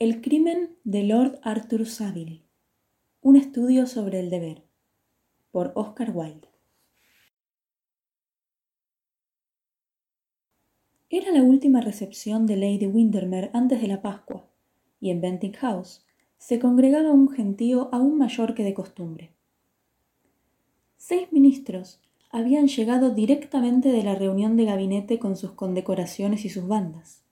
El crimen de Lord Arthur Savile. Un estudio sobre el deber. Por Oscar Wilde. Era la última recepción de Lady Windermere antes de la Pascua, y en Benting House se congregaba un gentío aún mayor que de costumbre. Seis ministros habían llegado directamente de la reunión de gabinete con sus condecoraciones y sus bandas.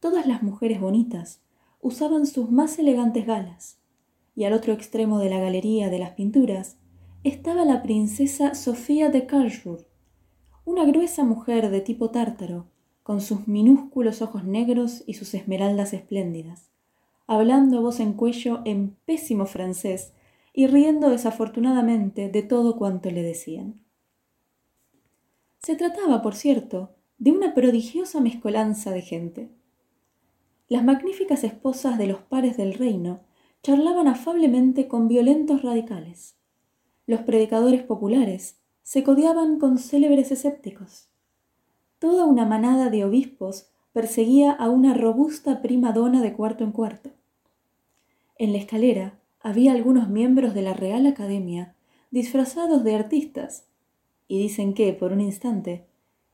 Todas las mujeres bonitas usaban sus más elegantes galas, y al otro extremo de la galería de las pinturas estaba la princesa Sofía de Karlsruhe, una gruesa mujer de tipo tártaro, con sus minúsculos ojos negros y sus esmeraldas espléndidas, hablando voz en cuello en pésimo francés y riendo desafortunadamente de todo cuanto le decían. Se trataba, por cierto, de una prodigiosa mezcolanza de gente. Las magníficas esposas de los pares del reino charlaban afablemente con violentos radicales. Los predicadores populares se codiaban con célebres escépticos. Toda una manada de obispos perseguía a una robusta prima dona de cuarto en cuarto. En la escalera había algunos miembros de la Real Academia disfrazados de artistas y dicen que, por un instante,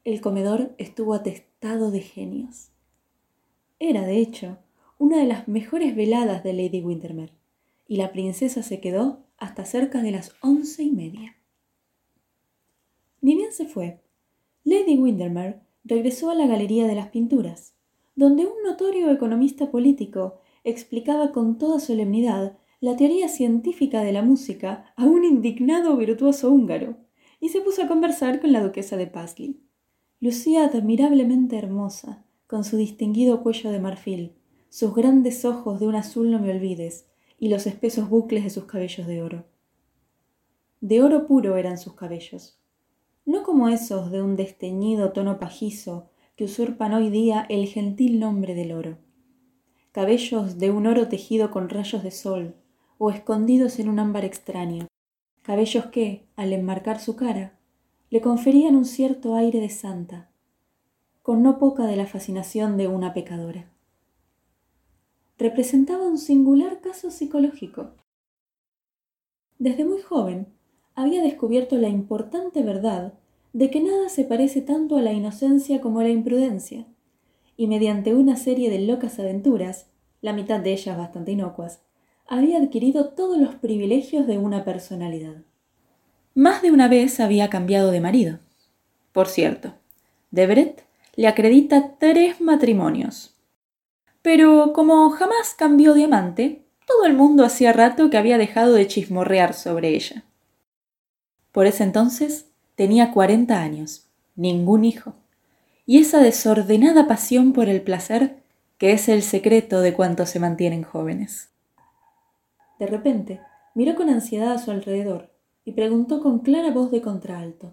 el comedor estuvo atestado de genios. Era, de hecho, una de las mejores veladas de Lady Windermere, y la princesa se quedó hasta cerca de las once y media. Ni bien se fue, Lady Windermere regresó a la Galería de las Pinturas, donde un notorio economista político explicaba con toda solemnidad la teoría científica de la música a un indignado virtuoso húngaro, y se puso a conversar con la duquesa de Paisley. Lucía admirablemente hermosa, con su distinguido cuello de marfil, sus grandes ojos de un azul no me olvides, y los espesos bucles de sus cabellos de oro. De oro puro eran sus cabellos, no como esos de un desteñido tono pajizo que usurpan hoy día el gentil nombre del oro. Cabellos de un oro tejido con rayos de sol o escondidos en un ámbar extraño, cabellos que, al enmarcar su cara, le conferían un cierto aire de santa, con no poca de la fascinación de una pecadora. Representaba un singular caso psicológico. Desde muy joven había descubierto la importante verdad de que nada se parece tanto a la inocencia como a la imprudencia, y mediante una serie de locas aventuras, la mitad de ellas bastante inocuas, había adquirido todos los privilegios de una personalidad. Más de una vez había cambiado de marido. Por cierto, Debret le acredita tres matrimonios. Pero como jamás cambió de amante, todo el mundo hacía rato que había dejado de chismorrear sobre ella. Por ese entonces tenía cuarenta años, ningún hijo, y esa desordenada pasión por el placer que es el secreto de cuantos se mantienen jóvenes. De repente, miró con ansiedad a su alrededor y preguntó con clara voz de contralto.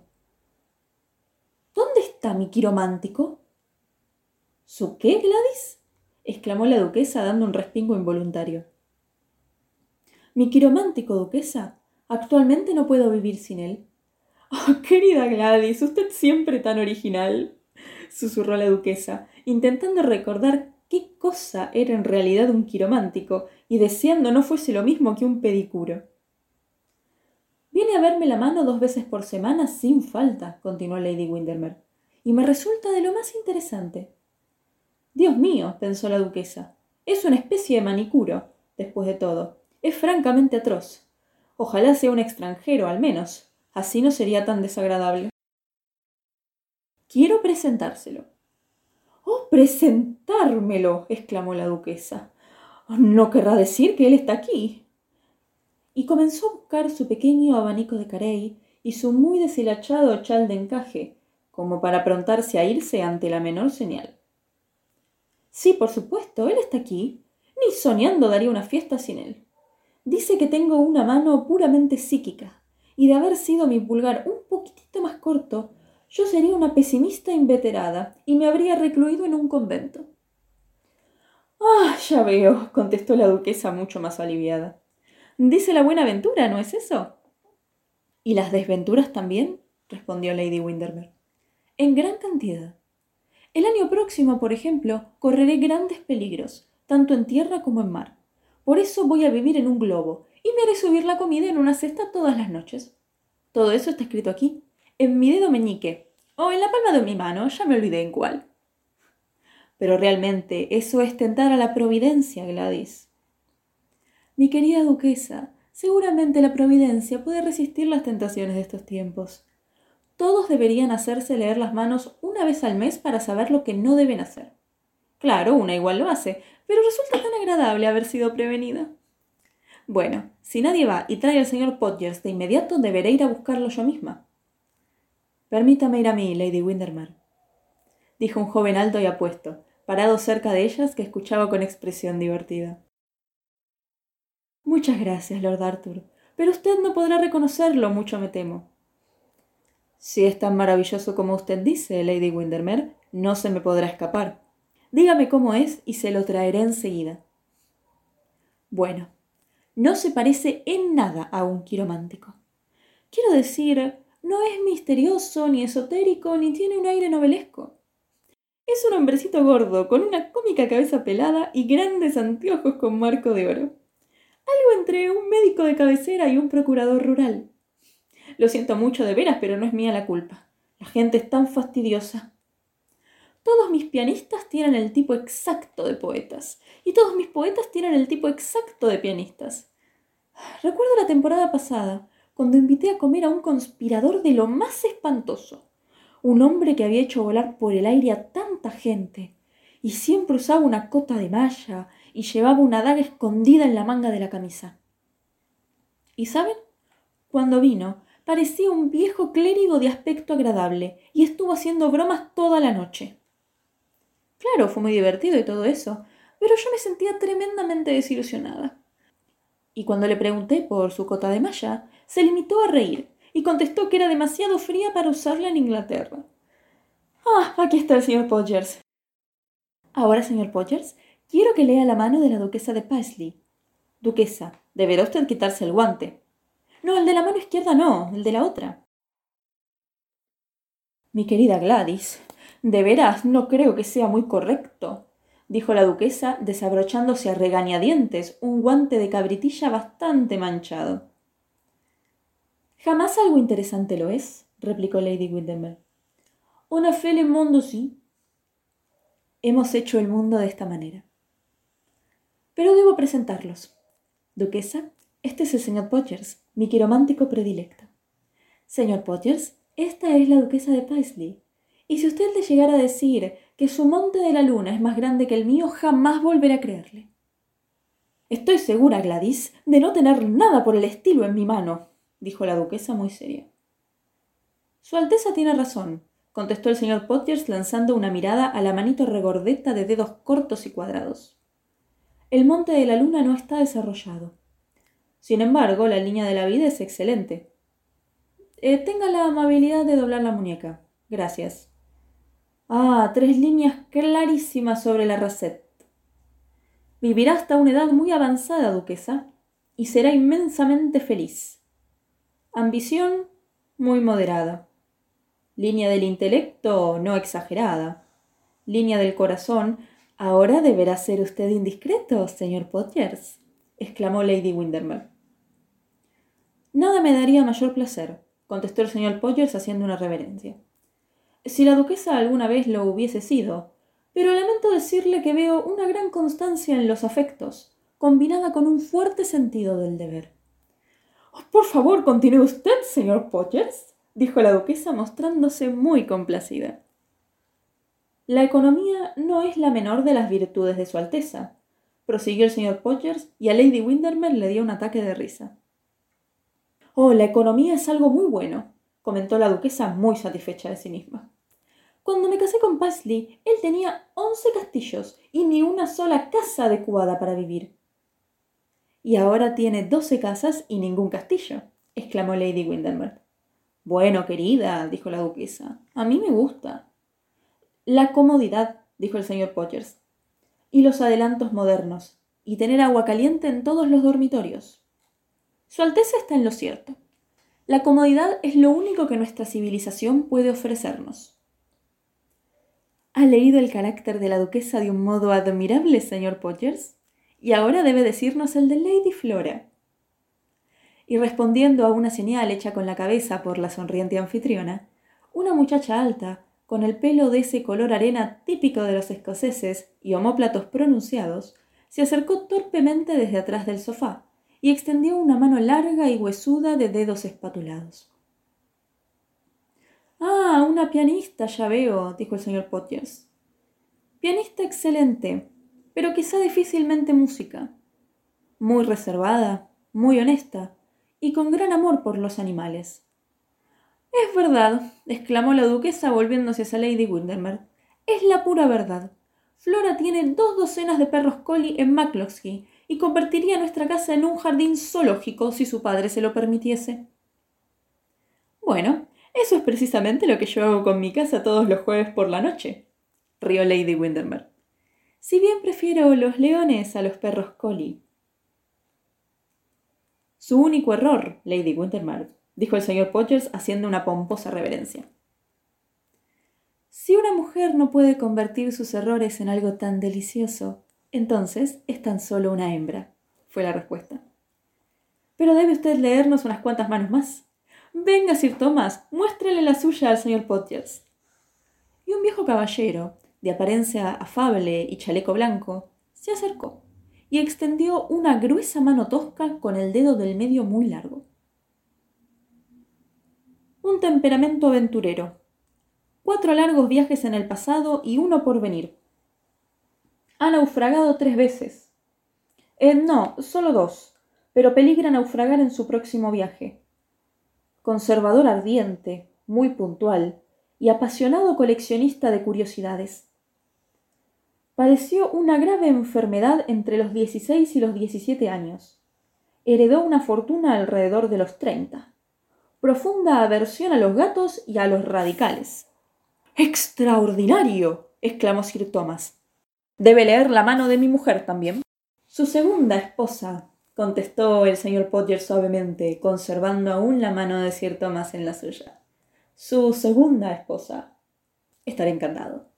¿Dónde está mi quiromántico? ¿Su qué, Gladys? exclamó la duquesa dando un respingo involuntario. Mi quiromántico, duquesa. Actualmente no puedo vivir sin él. Oh, querida Gladys, usted siempre tan original, susurró la duquesa, intentando recordar qué cosa era en realidad un quiromántico y deseando no fuese lo mismo que un pedicuro. Viene a verme la mano dos veces por semana sin falta, continuó Lady Windermere, y me resulta de lo más interesante. Dios mío, pensó la duquesa, es una especie de manicuro, después de todo. Es francamente atroz. Ojalá sea un extranjero, al menos. Así no sería tan desagradable. Quiero presentárselo. Oh, presentármelo. exclamó la duquesa. No querrá decir que él está aquí. Y comenzó a buscar su pequeño abanico de carey y su muy deshilachado chal de encaje, como para aprontarse a irse ante la menor señal. Sí, por supuesto, él está aquí. Ni soñando daría una fiesta sin él. Dice que tengo una mano puramente psíquica, y de haber sido mi pulgar un poquitito más corto, yo sería una pesimista inveterada y me habría recluido en un convento. Ah, ya veo, contestó la duquesa mucho más aliviada. Dice la buena aventura, ¿no es eso? ¿Y las desventuras también? respondió Lady Windermere. En gran cantidad. El año próximo, por ejemplo, correré grandes peligros, tanto en tierra como en mar. Por eso voy a vivir en un globo y me haré subir la comida en una cesta todas las noches. Todo eso está escrito aquí, en mi dedo meñique, o en la palma de mi mano, ya me olvidé en cuál. Pero realmente eso es tentar a la providencia, Gladys. Mi querida duquesa, seguramente la providencia puede resistir las tentaciones de estos tiempos. Todos deberían hacerse leer las manos una vez al mes para saber lo que no deben hacer. Claro, una igual lo hace, pero resulta tan agradable haber sido prevenida. Bueno, si nadie va y trae al señor Podgers de inmediato, deberé ir a buscarlo yo misma. Permítame ir a mí, Lady Windermere, dijo un joven alto y apuesto, parado cerca de ellas que escuchaba con expresión divertida. Muchas gracias, Lord Arthur, pero usted no podrá reconocerlo, mucho me temo. Si es tan maravilloso como usted dice, Lady Windermere, no se me podrá escapar. Dígame cómo es y se lo traeré enseguida. Bueno, no se parece en nada a un quiromántico. Quiero decir, no es misterioso, ni esotérico, ni tiene un aire novelesco. Es un hombrecito gordo, con una cómica cabeza pelada y grandes anteojos con marco de oro. Algo entre un médico de cabecera y un procurador rural. Lo siento mucho de veras, pero no es mía la culpa. La gente es tan fastidiosa. Todos mis pianistas tienen el tipo exacto de poetas, y todos mis poetas tienen el tipo exacto de pianistas. Recuerdo la temporada pasada, cuando invité a comer a un conspirador de lo más espantoso, un hombre que había hecho volar por el aire a tanta gente, y siempre usaba una cota de malla y llevaba una daga escondida en la manga de la camisa. ¿Y saben? Cuando vino, parecía un viejo clérigo de aspecto agradable y estuvo haciendo bromas toda la noche. Claro, fue muy divertido y todo eso, pero yo me sentía tremendamente desilusionada. Y cuando le pregunté por su cota de malla, se limitó a reír y contestó que era demasiado fría para usarla en Inglaterra. Ah, aquí está el señor Podgers. Ahora, señor Podgers, quiero que lea la mano de la duquesa de Paisley. Duquesa, deberá usted quitarse el guante. No, el de la mano izquierda no, el de la otra. Mi querida Gladys, de veras no creo que sea muy correcto, dijo la duquesa, desabrochándose a regañadientes un guante de cabritilla bastante manchado. Jamás algo interesante lo es, replicó Lady Windermere. Una fe le mundo sí. Hemos hecho el mundo de esta manera. Pero debo presentarlos. Duquesa, este es el señor Podgers, mi quiromántico predilecto. Señor Podgers, esta es la duquesa de Paisley. Y si usted le llegara a decir que su monte de la luna es más grande que el mío, jamás volverá a creerle. Estoy segura, Gladys, de no tener nada por el estilo en mi mano, dijo la duquesa muy seria. Su Alteza tiene razón, contestó el señor Podgers lanzando una mirada a la manito regordeta de dedos cortos y cuadrados. El monte de la luna no está desarrollado. Sin embargo, la línea de la vida es excelente. Eh, tenga la amabilidad de doblar la muñeca. Gracias. Ah, tres líneas clarísimas sobre la rasette. Vivirá hasta una edad muy avanzada, duquesa, y será inmensamente feliz. Ambición muy moderada. Línea del intelecto no exagerada. Línea del corazón. Ahora deberá ser usted indiscreto, señor Potiers, exclamó Lady Windermere. Nada me daría mayor placer, contestó el señor Potiers haciendo una reverencia. Si la duquesa alguna vez lo hubiese sido, pero lamento decirle que veo una gran constancia en los afectos, combinada con un fuerte sentido del deber. Por favor, continúe usted, señor Potters, dijo la duquesa mostrándose muy complacida. La economía no es la menor de las virtudes de Su Alteza, prosiguió el señor Potters y a Lady Windermere le dio un ataque de risa. Oh, la economía es algo muy bueno, comentó la duquesa muy satisfecha de sí misma. Cuando me casé con Paisley, él tenía once castillos y ni una sola casa adecuada para vivir. Y ahora tiene doce casas y ningún castillo, exclamó Lady Windermere. Bueno, querida, dijo la duquesa, a mí me gusta. La comodidad, dijo el señor Potters, y los adelantos modernos, y tener agua caliente en todos los dormitorios. Su Alteza está en lo cierto. La comodidad es lo único que nuestra civilización puede ofrecernos. Ha leído el carácter de la duquesa de un modo admirable, señor Potters, y ahora debe decirnos el de Lady Flora. Y respondiendo a una señal hecha con la cabeza por la sonriente anfitriona, una muchacha alta, con el pelo de ese color arena típico de los escoceses y homóplatos pronunciados, se acercó torpemente desde atrás del sofá y extendió una mano larga y huesuda de dedos espatulados. Ah, una pianista, ya veo, dijo el señor Potters. Pianista excelente, pero quizá difícilmente música. Muy reservada, muy honesta y con gran amor por los animales. Es verdad, exclamó la duquesa volviéndose hacia Lady Windermere. Es la pura verdad. Flora tiene dos docenas de perros collie en y convertiría nuestra casa en un jardín zoológico si su padre se lo permitiese. Bueno, eso es precisamente lo que yo hago con mi casa todos los jueves por la noche, rió Lady Windermere. Si bien prefiero los leones a los perros collie. Su único error, Lady Windermere, dijo el señor Potters haciendo una pomposa reverencia. Si una mujer no puede convertir sus errores en algo tan delicioso, entonces es tan solo una hembra, fue la respuesta. Pero debe usted leernos unas cuantas manos más. Venga, Sir Thomas, muéstrele la suya al señor Potters. Y un viejo caballero, de apariencia afable y chaleco blanco, se acercó y extendió una gruesa mano tosca con el dedo del medio muy largo. Un temperamento aventurero. Cuatro largos viajes en el pasado y uno por venir. Ha naufragado tres veces. Eh, no, solo dos, pero peligra naufragar en su próximo viaje conservador ardiente, muy puntual y apasionado coleccionista de curiosidades. Padeció una grave enfermedad entre los 16 y los 17 años. Heredó una fortuna alrededor de los 30. Profunda aversión a los gatos y a los radicales. ¡Extraordinario! exclamó Sir Thomas. Debe leer la mano de mi mujer también. Su segunda esposa, contestó el señor Potter suavemente, conservando aún la mano de Sir Thomas en la suya. Su segunda esposa. Estaré encantado.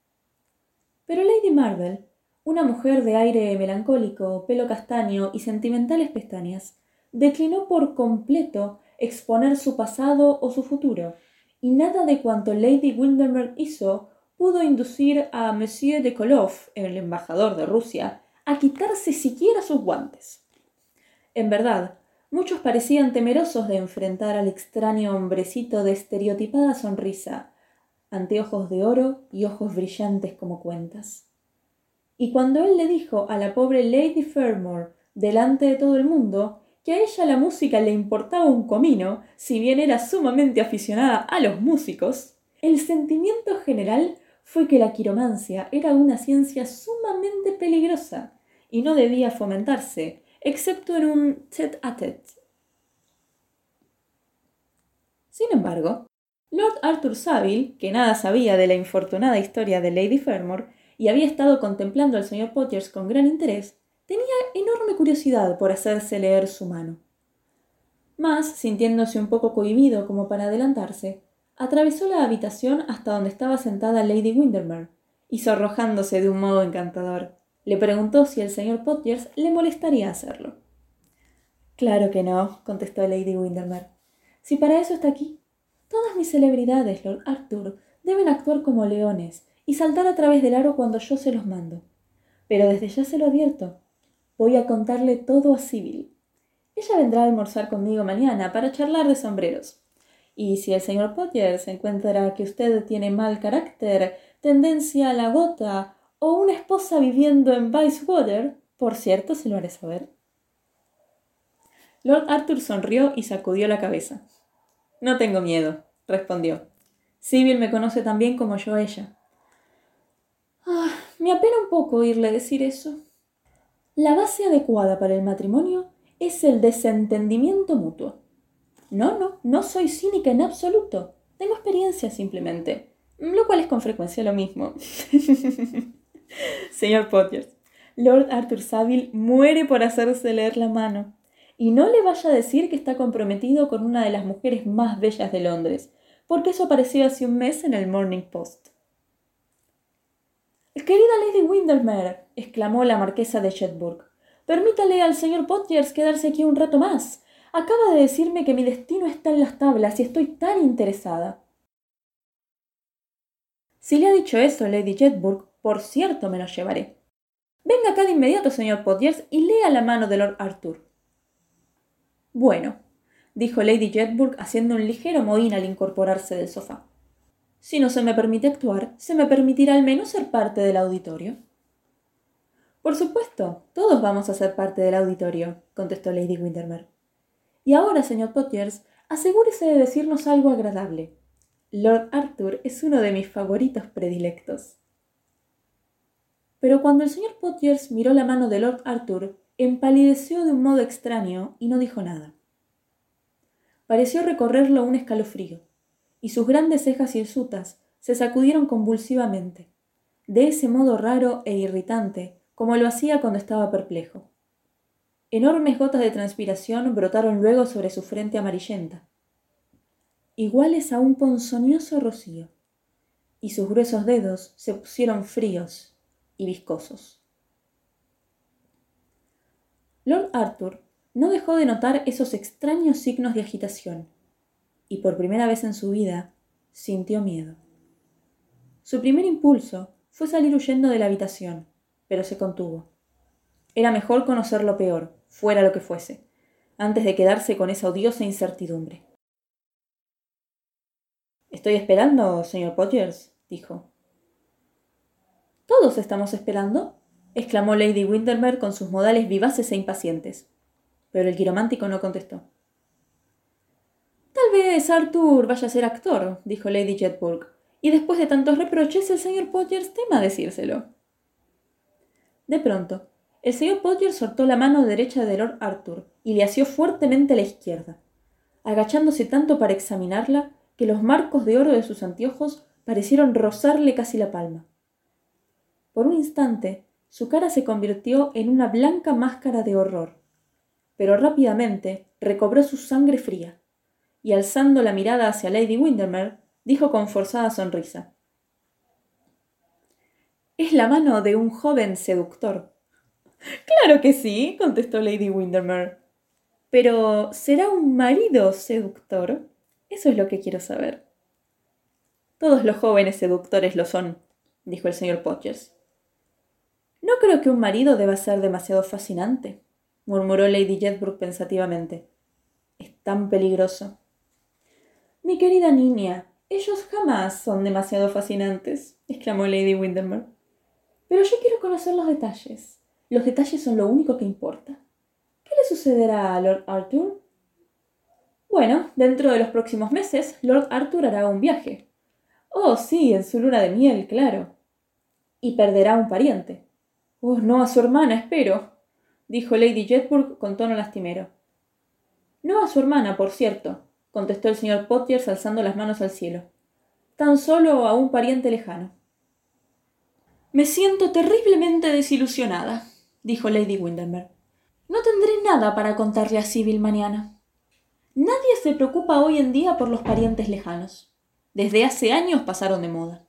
Pero Lady Marvel, una mujer de aire melancólico, pelo castaño y sentimentales pestañas, declinó por completo exponer su pasado o su futuro, y nada de cuanto Lady Windermere hizo pudo inducir a Monsieur de Koloff, el embajador de Rusia, a quitarse siquiera sus guantes. En verdad, muchos parecían temerosos de enfrentar al extraño hombrecito de estereotipada sonrisa, anteojos de oro y ojos brillantes como cuentas. Y cuando él le dijo a la pobre Lady Fermor, delante de todo el mundo, que a ella la música le importaba un comino, si bien era sumamente aficionada a los músicos, el sentimiento general fue que la quiromancia era una ciencia sumamente peligrosa y no debía fomentarse, excepto en un tête à tête. Sin embargo, Lord Arthur Saville, que nada sabía de la infortunada historia de Lady Fermor y había estado contemplando al señor Potters con gran interés, tenía enorme curiosidad por hacerse leer su mano. Mas, sintiéndose un poco cohibido como para adelantarse, atravesó la habitación hasta donde estaba sentada Lady Windermere, y sonrojándose de un modo encantador, le preguntó si el señor Potters le molestaría hacerlo. Claro que no, contestó Lady Windermere. Si para eso está aquí. Todas mis celebridades, Lord Arthur, deben actuar como leones y saltar a través del aro cuando yo se los mando. Pero desde ya se lo advierto. Voy a contarle todo a Sibyl. Ella vendrá a almorzar conmigo mañana para charlar de sombreros. Y si el señor Potters encuentra que usted tiene mal carácter, tendencia a la gota o una esposa viviendo en Vicewater, por cierto, se lo haré saber. Lord Arthur sonrió y sacudió la cabeza. No tengo miedo, respondió. Sibyl me conoce tan bien como yo ella. Ah, me apena un poco oírle decir eso. La base adecuada para el matrimonio es el desentendimiento mutuo. No, no, no soy cínica en absoluto. Tengo experiencia simplemente, lo cual es con frecuencia lo mismo. Señor Potters, Lord Arthur Saville muere por hacerse leer la mano. Y no le vaya a decir que está comprometido con una de las mujeres más bellas de Londres, porque eso apareció hace un mes en el Morning Post. Querida Lady Windermere, exclamó la marquesa de Shetburg, permítale al señor Potiers quedarse aquí un rato más. Acaba de decirme que mi destino está en las tablas y estoy tan interesada. Si le ha dicho eso Lady Jetburg, por cierto me lo llevaré. Venga acá de inmediato, señor Potiers, y lea la mano de Lord Arthur. Bueno, dijo Lady Jetburg haciendo un ligero mohín al incorporarse del sofá. Si no se me permite actuar, se me permitirá al menos ser parte del auditorio. Por supuesto, todos vamos a ser parte del auditorio, contestó Lady Windermere. Y ahora, señor Potiers, asegúrese de decirnos algo agradable. Lord Arthur es uno de mis favoritos predilectos. Pero cuando el señor Potiers miró la mano de Lord Arthur, empalideció de un modo extraño y no dijo nada. Pareció recorrerlo un escalofrío, y sus grandes cejas hirsutas se sacudieron convulsivamente, de ese modo raro e irritante como lo hacía cuando estaba perplejo. Enormes gotas de transpiración brotaron luego sobre su frente amarillenta, iguales a un ponzoñoso rocío, y sus gruesos dedos se pusieron fríos y viscosos. Lord Arthur no dejó de notar esos extraños signos de agitación, y por primera vez en su vida sintió miedo. Su primer impulso fue salir huyendo de la habitación, pero se contuvo. Era mejor conocer lo peor, fuera lo que fuese, antes de quedarse con esa odiosa incertidumbre. Estoy esperando, señor Podgers, dijo. Todos estamos esperando, exclamó Lady Windermere con sus modales vivaces e impacientes. Pero el quiromántico no contestó. Tal vez Arthur vaya a ser actor, dijo Lady Jetburg, y después de tantos reproches el señor Podgers tema decírselo. De pronto, el señor Podgers soltó la mano derecha de Lord Arthur y le asió fuertemente la izquierda, agachándose tanto para examinarla que los marcos de oro de sus anteojos parecieron rozarle casi la palma. Por un instante, su cara se convirtió en una blanca máscara de horror, pero rápidamente recobró su sangre fría, y alzando la mirada hacia Lady Windermere, dijo con forzada sonrisa Es la mano de un joven seductor. Claro que sí, contestó Lady Windermere. Pero ¿será un marido seductor? Eso es lo que quiero saber. Todos los jóvenes seductores lo son, dijo el señor Podgers. No creo que un marido deba ser demasiado fascinante, murmuró Lady Jedburgh pensativamente. Es tan peligroso. Mi querida niña, ellos jamás son demasiado fascinantes, exclamó Lady Windermere. Pero yo quiero conocer los detalles. Los detalles son lo único que importa. ¿Qué le sucederá a Lord Arthur? Bueno, dentro de los próximos meses, Lord Arthur hará un viaje. Oh, sí, en su luna de miel, claro. Y perderá un pariente. Oh, no a su hermana, espero, dijo Lady Jetburg con tono lastimero. No a su hermana, por cierto, contestó el señor Potiers alzando las manos al cielo. Tan solo a un pariente lejano. Me siento terriblemente desilusionada, dijo Lady Windermere. No tendré nada para contarle a Sibyl mañana. Nadie se preocupa hoy en día por los parientes lejanos. Desde hace años pasaron de moda.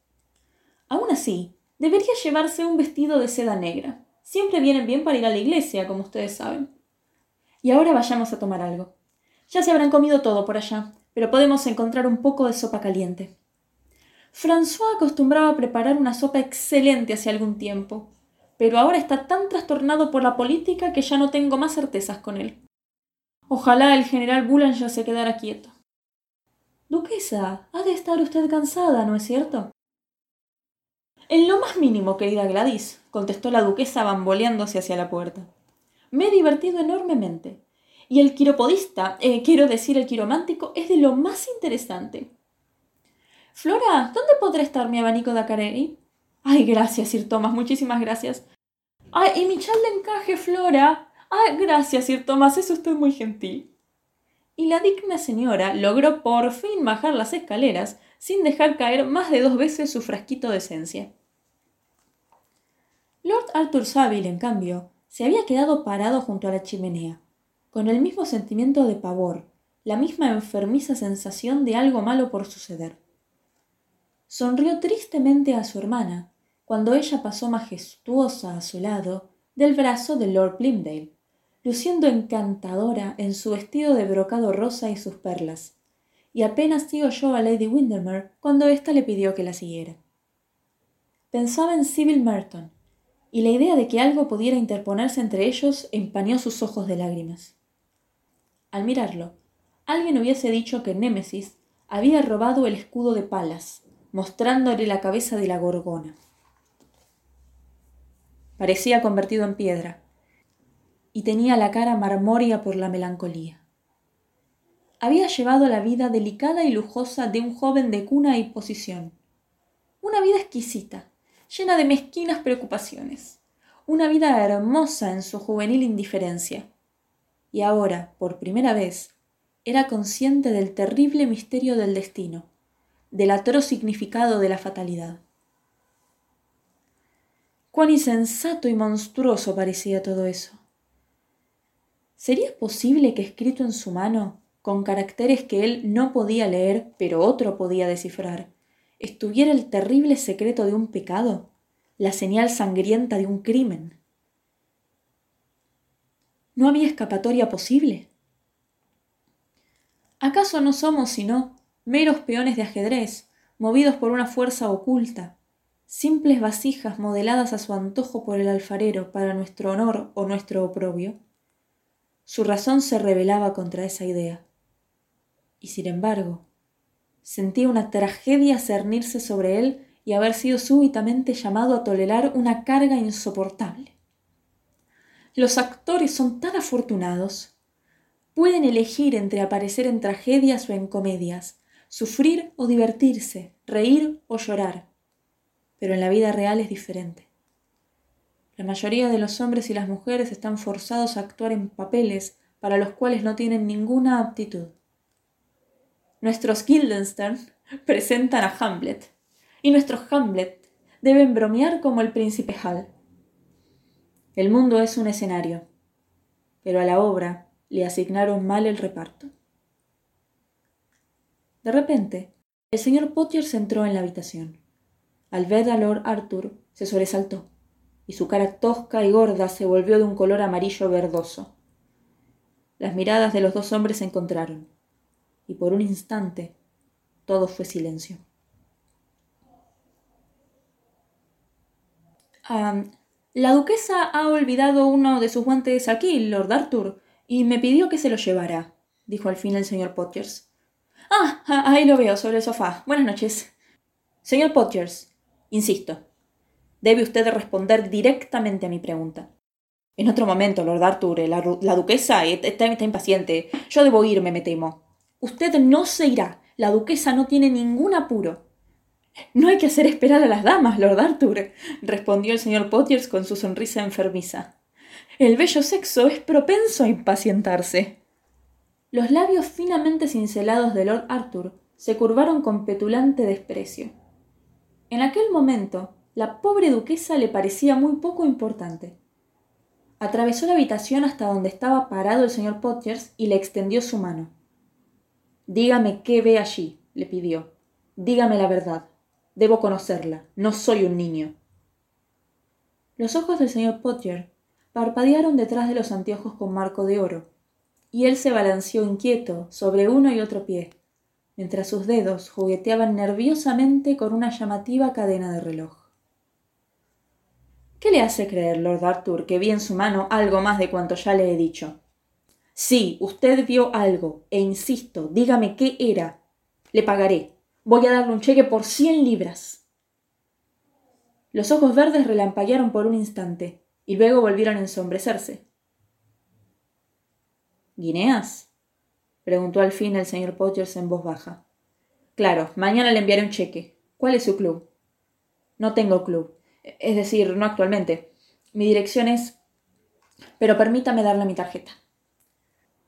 Aún así, Debería llevarse un vestido de seda negra. Siempre vienen bien para ir a la iglesia, como ustedes saben. Y ahora vayamos a tomar algo. Ya se habrán comido todo por allá, pero podemos encontrar un poco de sopa caliente. François acostumbraba a preparar una sopa excelente hace algún tiempo, pero ahora está tan trastornado por la política que ya no tengo más certezas con él. Ojalá el general ya se quedara quieto. Duquesa, ha de estar usted cansada, ¿no es cierto? En lo más mínimo, querida Gladys, contestó la duquesa bamboleándose hacia la puerta. Me he divertido enormemente. Y el quiropodista, eh, quiero decir el quiromántico, es de lo más interesante. Flora, ¿dónde podrá estar mi abanico de Acareri? Ay, gracias, Sir Thomas, muchísimas gracias. Ay, y mi chal de encaje, Flora. Ay, gracias, Sir Thomas, es usted muy gentil. Y la digna señora logró por fin bajar las escaleras sin dejar caer más de dos veces su frasquito de esencia. Lord Arthur Saville, en cambio, se había quedado parado junto a la chimenea, con el mismo sentimiento de pavor, la misma enfermiza sensación de algo malo por suceder. Sonrió tristemente a su hermana, cuando ella pasó majestuosa a su lado del brazo de Lord Plymdale, luciendo encantadora en su vestido de brocado rosa y sus perlas, y apenas sí oyó a Lady Windermere cuando ésta le pidió que la siguiera. Pensaba en Sybil Merton, y la idea de que algo pudiera interponerse entre ellos empañó sus ojos de lágrimas. Al mirarlo, alguien hubiese dicho que Némesis había robado el escudo de Palas, mostrándole la cabeza de la gorgona. Parecía convertido en piedra, y tenía la cara marmórea por la melancolía. Había llevado la vida delicada y lujosa de un joven de cuna y posición. Una vida exquisita, llena de mezquinas preocupaciones. Una vida hermosa en su juvenil indiferencia. Y ahora, por primera vez, era consciente del terrible misterio del destino, del atroz significado de la fatalidad. Cuán insensato y monstruoso parecía todo eso. ¿Sería posible que escrito en su mano, con caracteres que él no podía leer, pero otro podía descifrar, estuviera el terrible secreto de un pecado, la señal sangrienta de un crimen? ¿No había escapatoria posible? ¿Acaso no somos sino meros peones de ajedrez, movidos por una fuerza oculta, simples vasijas modeladas a su antojo por el alfarero para nuestro honor o nuestro oprobio? Su razón se rebelaba contra esa idea. Y sin embargo, sentía una tragedia cernirse sobre él y haber sido súbitamente llamado a tolerar una carga insoportable. Los actores son tan afortunados. Pueden elegir entre aparecer en tragedias o en comedias, sufrir o divertirse, reír o llorar. Pero en la vida real es diferente. La mayoría de los hombres y las mujeres están forzados a actuar en papeles para los cuales no tienen ninguna aptitud. Nuestros Guildenstern presentan a Hamlet, y nuestros Hamlet deben bromear como el príncipe Hal. El mundo es un escenario, pero a la obra le asignaron mal el reparto. De repente, el señor Potter entró en la habitación. Al ver a Lord Arthur, se sobresaltó y su cara tosca y gorda se volvió de un color amarillo verdoso. Las miradas de los dos hombres se encontraron, y por un instante todo fue silencio. la duquesa ha olvidado uno de sus guantes aquí, Lord Arthur, y me pidió que se lo llevara, dijo al fin el señor Potters. Ah, ahí lo veo, sobre el sofá. Buenas noches. Señor Potters, insisto, Debe usted responder directamente a mi pregunta. En otro momento, Lord Arthur, la, duquesa está, está impaciente. Yo debo irme, me temo. Usted no se irá. La duquesa no tiene ningún apuro. No hay que hacer esperar a las damas, Lord Arthur, respondió el señor Potters con su sonrisa enfermiza. El bello sexo es propenso a impacientarse. Los labios finamente cincelados de Lord Arthur se curvaron con petulante desprecio. En aquel momento, la pobre duquesa le parecía muy poco importante. Atravesó la habitación hasta donde estaba parado el señor Potters y le extendió su mano. Dígame qué ve allí, le pidió. Dígame la verdad. Debo conocerla. No soy un niño. Los ojos del señor Potter parpadearon detrás de los anteojos con marco de oro, y él se balanceó inquieto sobre uno y otro pie, mientras sus dedos jugueteaban nerviosamente con una llamativa cadena de reloj. ¿Qué le hace creer, Lord Arthur, que vi en su mano algo más de cuanto ya le he dicho? Sí, usted vio algo, e insisto, dígame qué era. Le pagaré. Voy a darle un cheque por cien libras. Los ojos verdes relampaguearon por un instante, y luego volvieron a ensombrecerse. ¿Guineas? Preguntó al fin el señor Potters en voz baja. Claro, mañana le enviaré un cheque. ¿Cuál es su club? No tengo club es decir, no actualmente. Mi dirección es... Pero permítame darle mi tarjeta.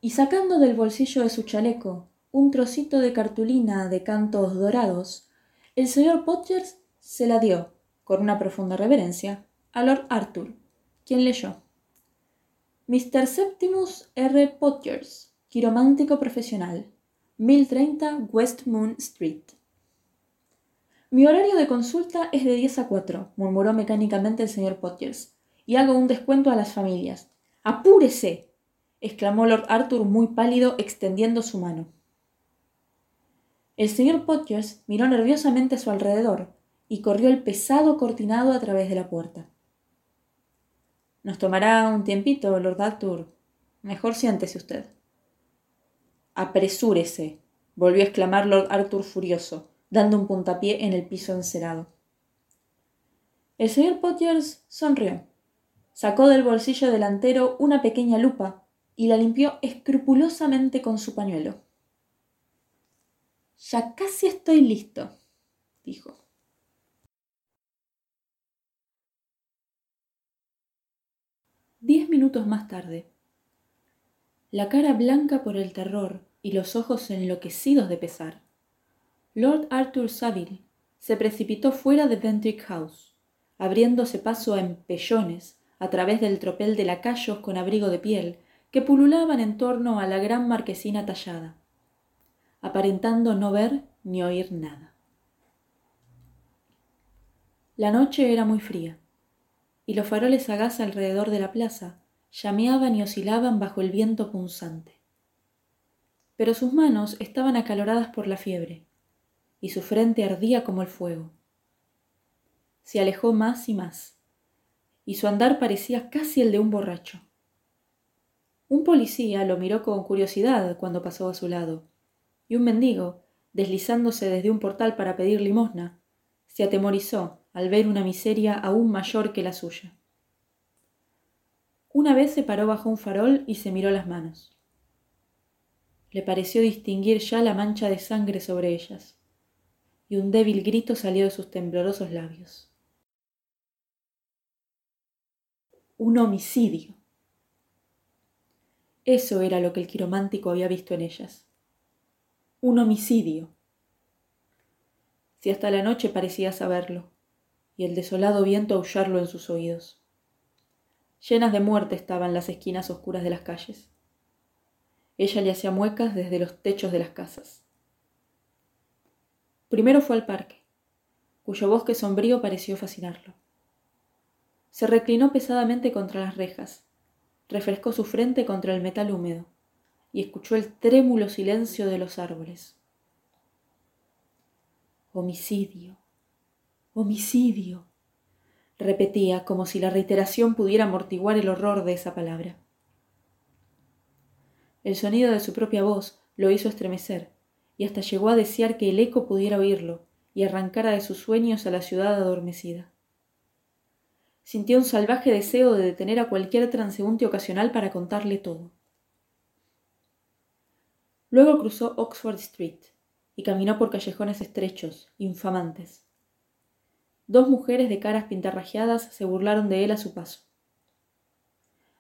Y sacando del bolsillo de su chaleco un trocito de cartulina de cantos dorados, el señor Potters se la dio, con una profunda reverencia, a Lord Arthur, quien leyó. Mr. Septimus R. Potters, quiromántico profesional, 1030 West Moon Street. Mi horario de consulta es de diez a cuatro, murmuró mecánicamente el señor Podgers, y hago un descuento a las familias. ¡Apúrese! exclamó Lord Arthur muy pálido, extendiendo su mano. El señor Podgers miró nerviosamente a su alrededor y corrió el pesado cortinado a través de la puerta. Nos tomará un tiempito, Lord Arthur. Mejor siéntese usted. Apresúrese, volvió a exclamar Lord Arthur furioso, dando un puntapié en el piso encerado. El señor Podgers sonrió. Sacó del bolsillo delantero una pequeña lupa y la limpió escrupulosamente con su pañuelo. Ya casi estoy listo, dijo. Diez minutos más tarde. La cara blanca por el terror y los ojos enloquecidos de pesar. Lord Arthur Saville se precipitó fuera de Bentrick House, abriéndose paso a empellones a través del tropel de lacayos con abrigo de piel que pululaban en torno a la gran marquesina tallada aparentando no ver ni oír nada. La noche era muy fría, y los faroles a gas alrededor de la plaza llameaban y oscilaban bajo el viento punzante. Pero sus manos estaban acaloradas por la fiebre, y su frente ardía como el fuego. Se alejó más y más, y su andar parecía casi el de un borracho. Un policía lo miró con curiosidad cuando pasó a su lado, y un mendigo, deslizándose desde un portal para pedir limosna, se atemorizó al ver una miseria aún mayor que la suya. Una vez se paró bajo un farol y se miró las manos. Le pareció distinguir ya la mancha de sangre sobre ellas, y un débil grito salió de sus temblorosos labios. Un homicidio. Eso era lo que el quiromántico había visto en ellas un homicidio. Si hasta la noche parecía saberlo, y el desolado viento aullarlo en sus oídos. Llenas de muerte estaban las esquinas oscuras de las calles. Ella le hacía muecas desde los techos de las casas. Primero fue al parque, cuyo bosque sombrío pareció fascinarlo. Se reclinó pesadamente contra las rejas, refrescó su frente contra el metal húmedo y escuchó el trémulo silencio de los árboles. Homicidio, homicidio, repetía como si la reiteración pudiera amortiguar el horror de esa palabra. El sonido de su propia voz lo hizo estremecer, y hasta llegó a desear que el eco pudiera oírlo y arrancara de sus sueños a la ciudad adormecida. Sintió un salvaje deseo de detener a cualquier transeúnte ocasional para contarle todo. Luego cruzó Oxford Street y caminó por callejones estrechos, infamantes. Dos mujeres de caras pintarrajeadas se burlaron de él a su paso.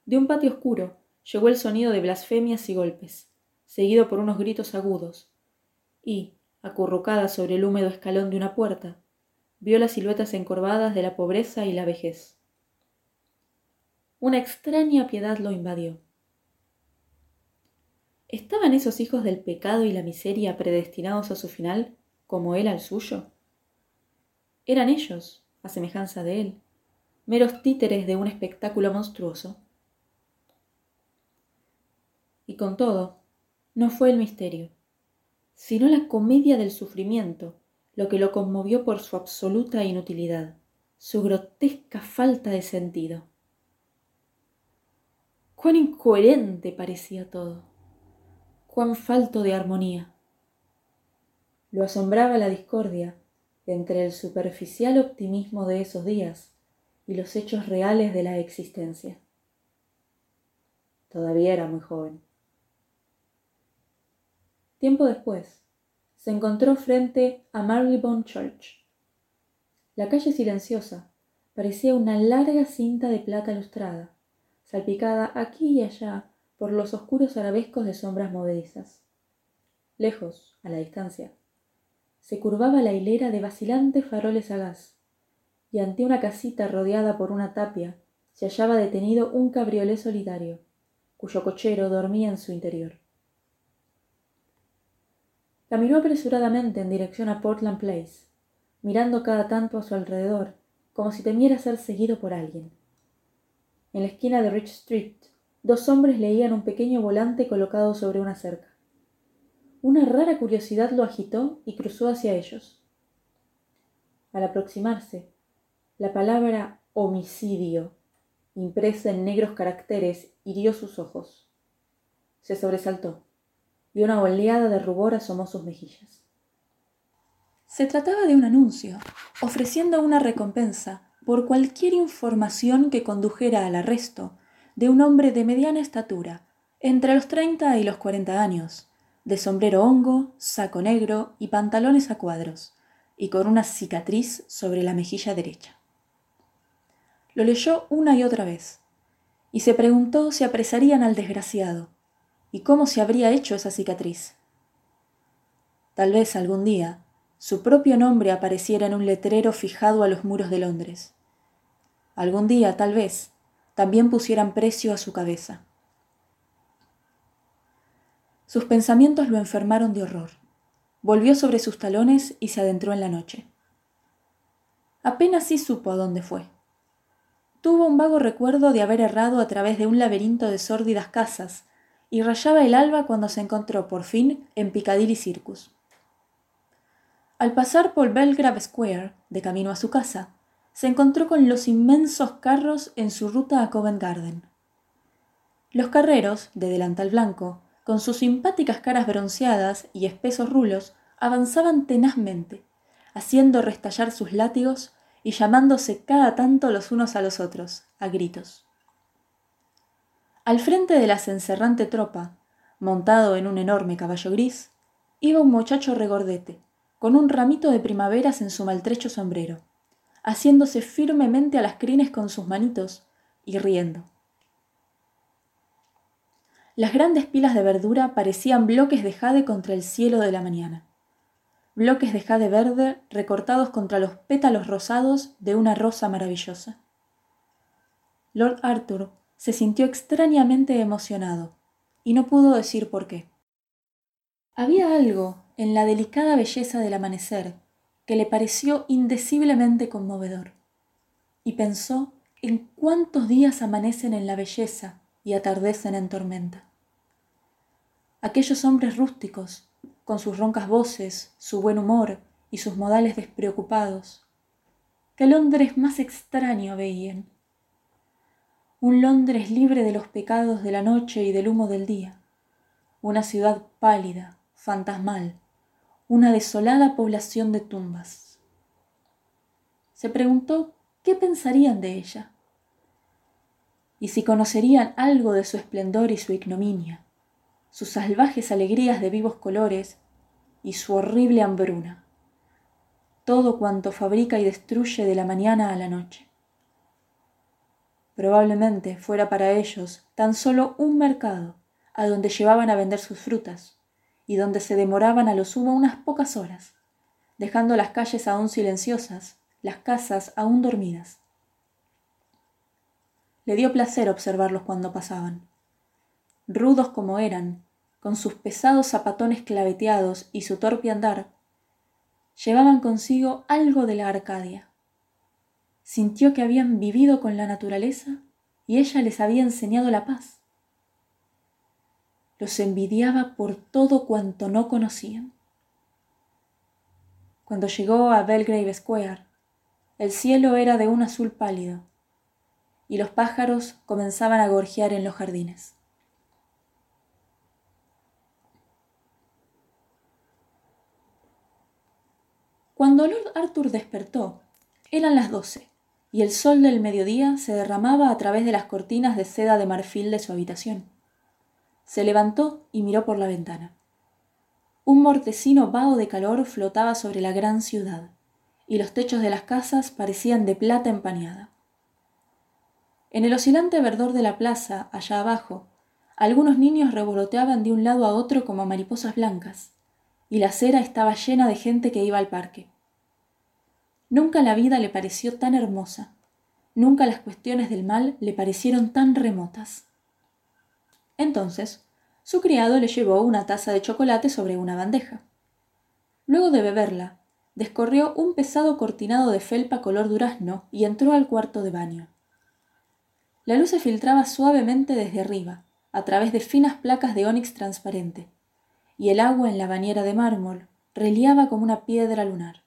De un patio oscuro llegó el sonido de blasfemias y golpes, seguido por unos gritos agudos, y, acurrucada sobre el húmedo escalón de una puerta, vio las siluetas encorvadas de la pobreza y la vejez. Una extraña piedad lo invadió. ¿Estaban esos hijos del pecado y la miseria predestinados a su final como él al suyo? ¿Eran ellos, a semejanza de él, meros títeres de un espectáculo monstruoso? Y con todo, no fue el misterio, sino la comedia del sufrimiento lo que lo conmovió por su absoluta inutilidad, su grotesca falta de sentido. Cuán incoherente parecía todo cuán falto de armonía. Lo asombraba la discordia entre el superficial optimismo de esos días y los hechos reales de la existencia. Todavía era muy joven. Tiempo después, se encontró frente a Marylebone Church. La calle silenciosa parecía una larga cinta de plata lustrada, salpicada aquí y allá por los oscuros arabescos de sombras movedizas. Lejos, a la distancia, se curvaba la hilera de vacilantes faroles a gas, y ante una casita rodeada por una tapia se hallaba detenido un cabriolé solitario, cuyo cochero dormía en su interior. Caminó apresuradamente en dirección a Portland Place, mirando cada tanto a su alrededor, como si temiera ser seguido por alguien. En la esquina de Rich Street, dos hombres leían un pequeño volante colocado sobre una cerca. Una rara curiosidad lo agitó y cruzó hacia ellos. Al aproximarse, la palabra homicidio, impresa en negros caracteres, hirió sus ojos. Se sobresaltó y una oleada de rubor asomó sus mejillas. Se trataba de un anuncio, ofreciendo una recompensa por cualquier información que condujera al arresto de un hombre de mediana estatura, entre los treinta y los cuarenta años, de sombrero hongo, saco negro y pantalones a cuadros, y con una cicatriz sobre la mejilla derecha. Lo leyó una y otra vez, y se preguntó si apresarían al desgraciado, y cómo se habría hecho esa cicatriz. Tal vez algún día su propio nombre apareciera en un letrero fijado a los muros de Londres. Algún día, tal vez, también pusieran precio a su cabeza. Sus pensamientos lo enfermaron de horror. Volvió sobre sus talones y se adentró en la noche. Apenas sí supo a dónde fue. Tuvo un vago recuerdo de haber errado a través de un laberinto de sórdidas casas y rayaba el alba cuando se encontró por fin en Piccadilly Circus. Al pasar por Belgrave Square, de camino a su casa, se encontró con los inmensos carros en su ruta a Covent Garden. Los carreros, de delantal blanco, con sus simpáticas caras bronceadas y espesos rulos, avanzaban tenazmente, haciendo restallar sus látigos y llamándose cada tanto los unos a los otros, a gritos. Al frente de la cencerrante tropa, montado en un enorme caballo gris, iba un muchacho regordete, con un ramito de primaveras en su maltrecho sombrero, haciéndose firmemente a las crines con sus manitos y riendo. Las grandes pilas de verdura parecían bloques de jade contra el cielo de la mañana, bloques de jade verde recortados contra los pétalos rosados de una rosa maravillosa. Lord Arthur se sintió extrañamente emocionado y no pudo decir por qué. Había algo en la delicada belleza del amanecer que le pareció indeciblemente conmovedor, y pensó en cuántos días amanecen en la belleza y atardecen en tormenta. Aquellos hombres rústicos, con sus roncas voces, su buen humor y sus modales despreocupados, qué Londres más extraño veían. Un Londres libre de los pecados de la noche y del humo del día, una ciudad pálida, fantasmal, una desolada población de tumbas. Se preguntó qué pensarían de ella y si conocerían algo de su esplendor y su ignominia, sus salvajes alegrías de vivos colores y su horrible hambruna, todo cuanto fabrica y destruye de la mañana a la noche. Probablemente fuera para ellos tan solo un mercado a donde llevaban a vender sus frutas, y donde se demoraban a lo sumo unas pocas horas, dejando las calles aún silenciosas, las casas aún dormidas. Le dio placer observarlos cuando pasaban. Rudos como eran, con sus pesados zapatones claveteados y su torpe andar, llevaban consigo algo de la Arcadia. Sintió que habían vivido con la naturaleza y ella les había enseñado la paz los envidiaba por todo cuanto no conocían. Cuando llegó a Belgrave Square, el cielo era de un azul pálido y los pájaros comenzaban a gorjear en los jardines. Cuando Lord Arthur despertó, eran las doce, y el sol del mediodía se derramaba a través de las cortinas de seda de marfil de su habitación. Se levantó y miró por la ventana. Un mortecino vaho de calor flotaba sobre la gran ciudad, y los techos de las casas parecían de plata empañada. En el oscilante verdor de la plaza, allá abajo, algunos niños revoloteaban de un lado a otro como mariposas blancas, y la acera estaba llena de gente que iba al parque. Nunca la vida le pareció tan hermosa, nunca las cuestiones del mal le parecieron tan remotas. Entonces, su criado le llevó una taza de chocolate sobre una bandeja. Luego de beberla, descorrió un pesado cortinado de felpa color durazno y entró al cuarto de baño. La luz se filtraba suavemente desde arriba, a través de finas placas de ónix transparente, y el agua en la bañera de mármol reliaba como una piedra lunar.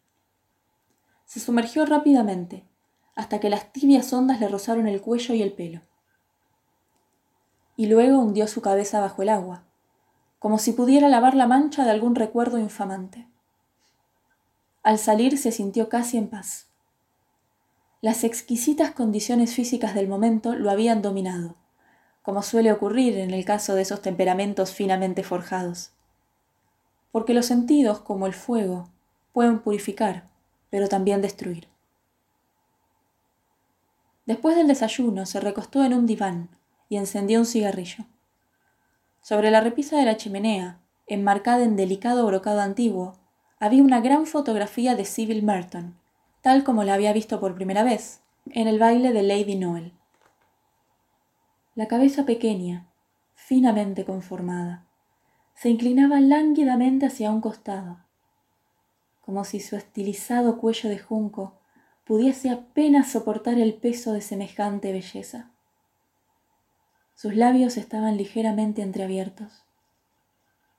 Se sumergió rápidamente, hasta que las tibias ondas le rozaron el cuello y el pelo. Y luego hundió su cabeza bajo el agua, como si pudiera lavar la mancha de algún recuerdo infamante. Al salir se sintió casi en paz. Las exquisitas condiciones físicas del momento lo habían dominado, como suele ocurrir en el caso de esos temperamentos finamente forjados. Porque los sentidos, como el fuego, pueden purificar, pero también destruir. Después del desayuno se recostó en un diván y encendió un cigarrillo. Sobre la repisa de la chimenea, enmarcada en delicado brocado antiguo, había una gran fotografía de Sybil Merton, tal como la había visto por primera vez, en el baile de Lady Noel. La cabeza pequeña, finamente conformada, se inclinaba lánguidamente hacia un costado, como si su estilizado cuello de junco pudiese apenas soportar el peso de semejante belleza. Sus labios estaban ligeramente entreabiertos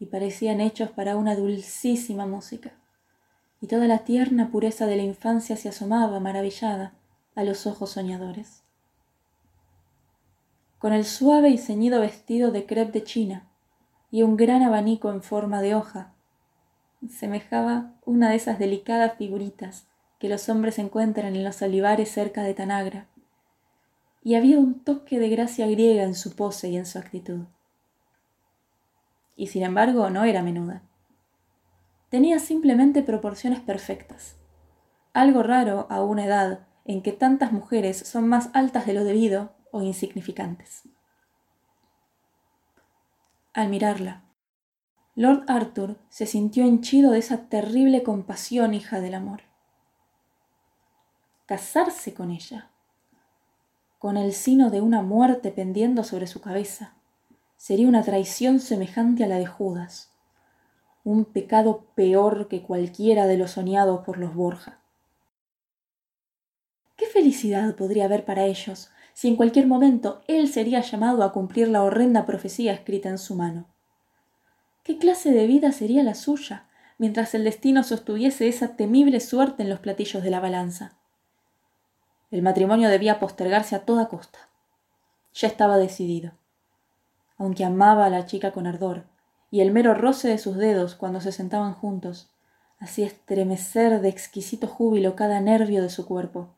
y parecían hechos para una dulcísima música, y toda la tierna pureza de la infancia se asomaba maravillada a los ojos soñadores. Con el suave y ceñido vestido de crepe de China y un gran abanico en forma de hoja, semejaba una de esas delicadas figuritas que los hombres encuentran en los olivares cerca de Tanagra, y había un toque de gracia griega en su pose y en su actitud. Y sin embargo no era menuda. Tenía simplemente proporciones perfectas, algo raro a una edad en que tantas mujeres son más altas de lo debido o insignificantes. Al mirarla, Lord Arthur se sintió henchido de esa terrible compasión hija del amor. Casarse con ella con el sino de una muerte pendiendo sobre su cabeza. Sería una traición semejante a la de Judas, un pecado peor que cualquiera de los soñados por los Borja. ¿Qué felicidad podría haber para ellos si en cualquier momento él sería llamado a cumplir la horrenda profecía escrita en su mano? ¿Qué clase de vida sería la suya mientras el destino sostuviese esa temible suerte en los platillos de la balanza? El matrimonio debía postergarse a toda costa. Ya estaba decidido. Aunque amaba a la chica con ardor, y el mero roce de sus dedos cuando se sentaban juntos hacía estremecer de exquisito júbilo cada nervio de su cuerpo.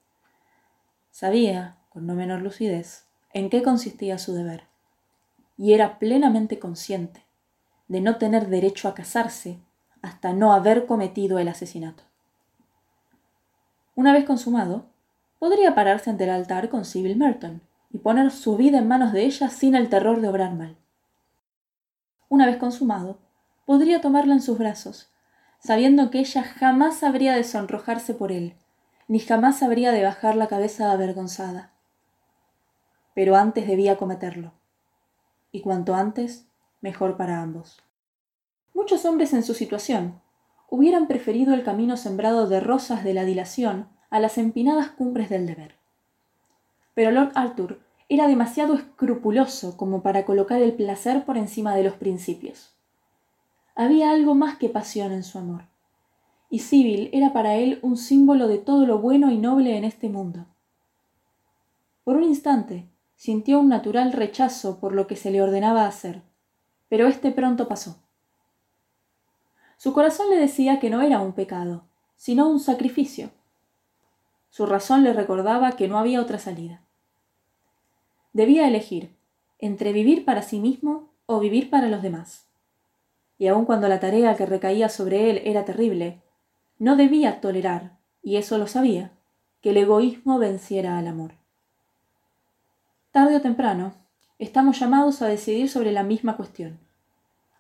Sabía, con no menor lucidez, en qué consistía su deber, y era plenamente consciente de no tener derecho a casarse hasta no haber cometido el asesinato. Una vez consumado, podría pararse ante el altar con Sybil Merton y poner su vida en manos de ella sin el terror de obrar mal. Una vez consumado, podría tomarla en sus brazos, sabiendo que ella jamás habría de sonrojarse por él, ni jamás habría de bajar la cabeza avergonzada. Pero antes debía cometerlo, y cuanto antes, mejor para ambos. Muchos hombres en su situación hubieran preferido el camino sembrado de rosas de la dilación a las empinadas cumbres del deber. Pero Lord Arthur era demasiado escrupuloso como para colocar el placer por encima de los principios. Había algo más que pasión en su amor, y Sibyl era para él un símbolo de todo lo bueno y noble en este mundo. Por un instante sintió un natural rechazo por lo que se le ordenaba hacer, pero este pronto pasó. Su corazón le decía que no era un pecado, sino un sacrificio su razón le recordaba que no había otra salida. Debía elegir entre vivir para sí mismo o vivir para los demás. Y aun cuando la tarea que recaía sobre él era terrible, no debía tolerar, y eso lo sabía, que el egoísmo venciera al amor. Tarde o temprano, estamos llamados a decidir sobre la misma cuestión.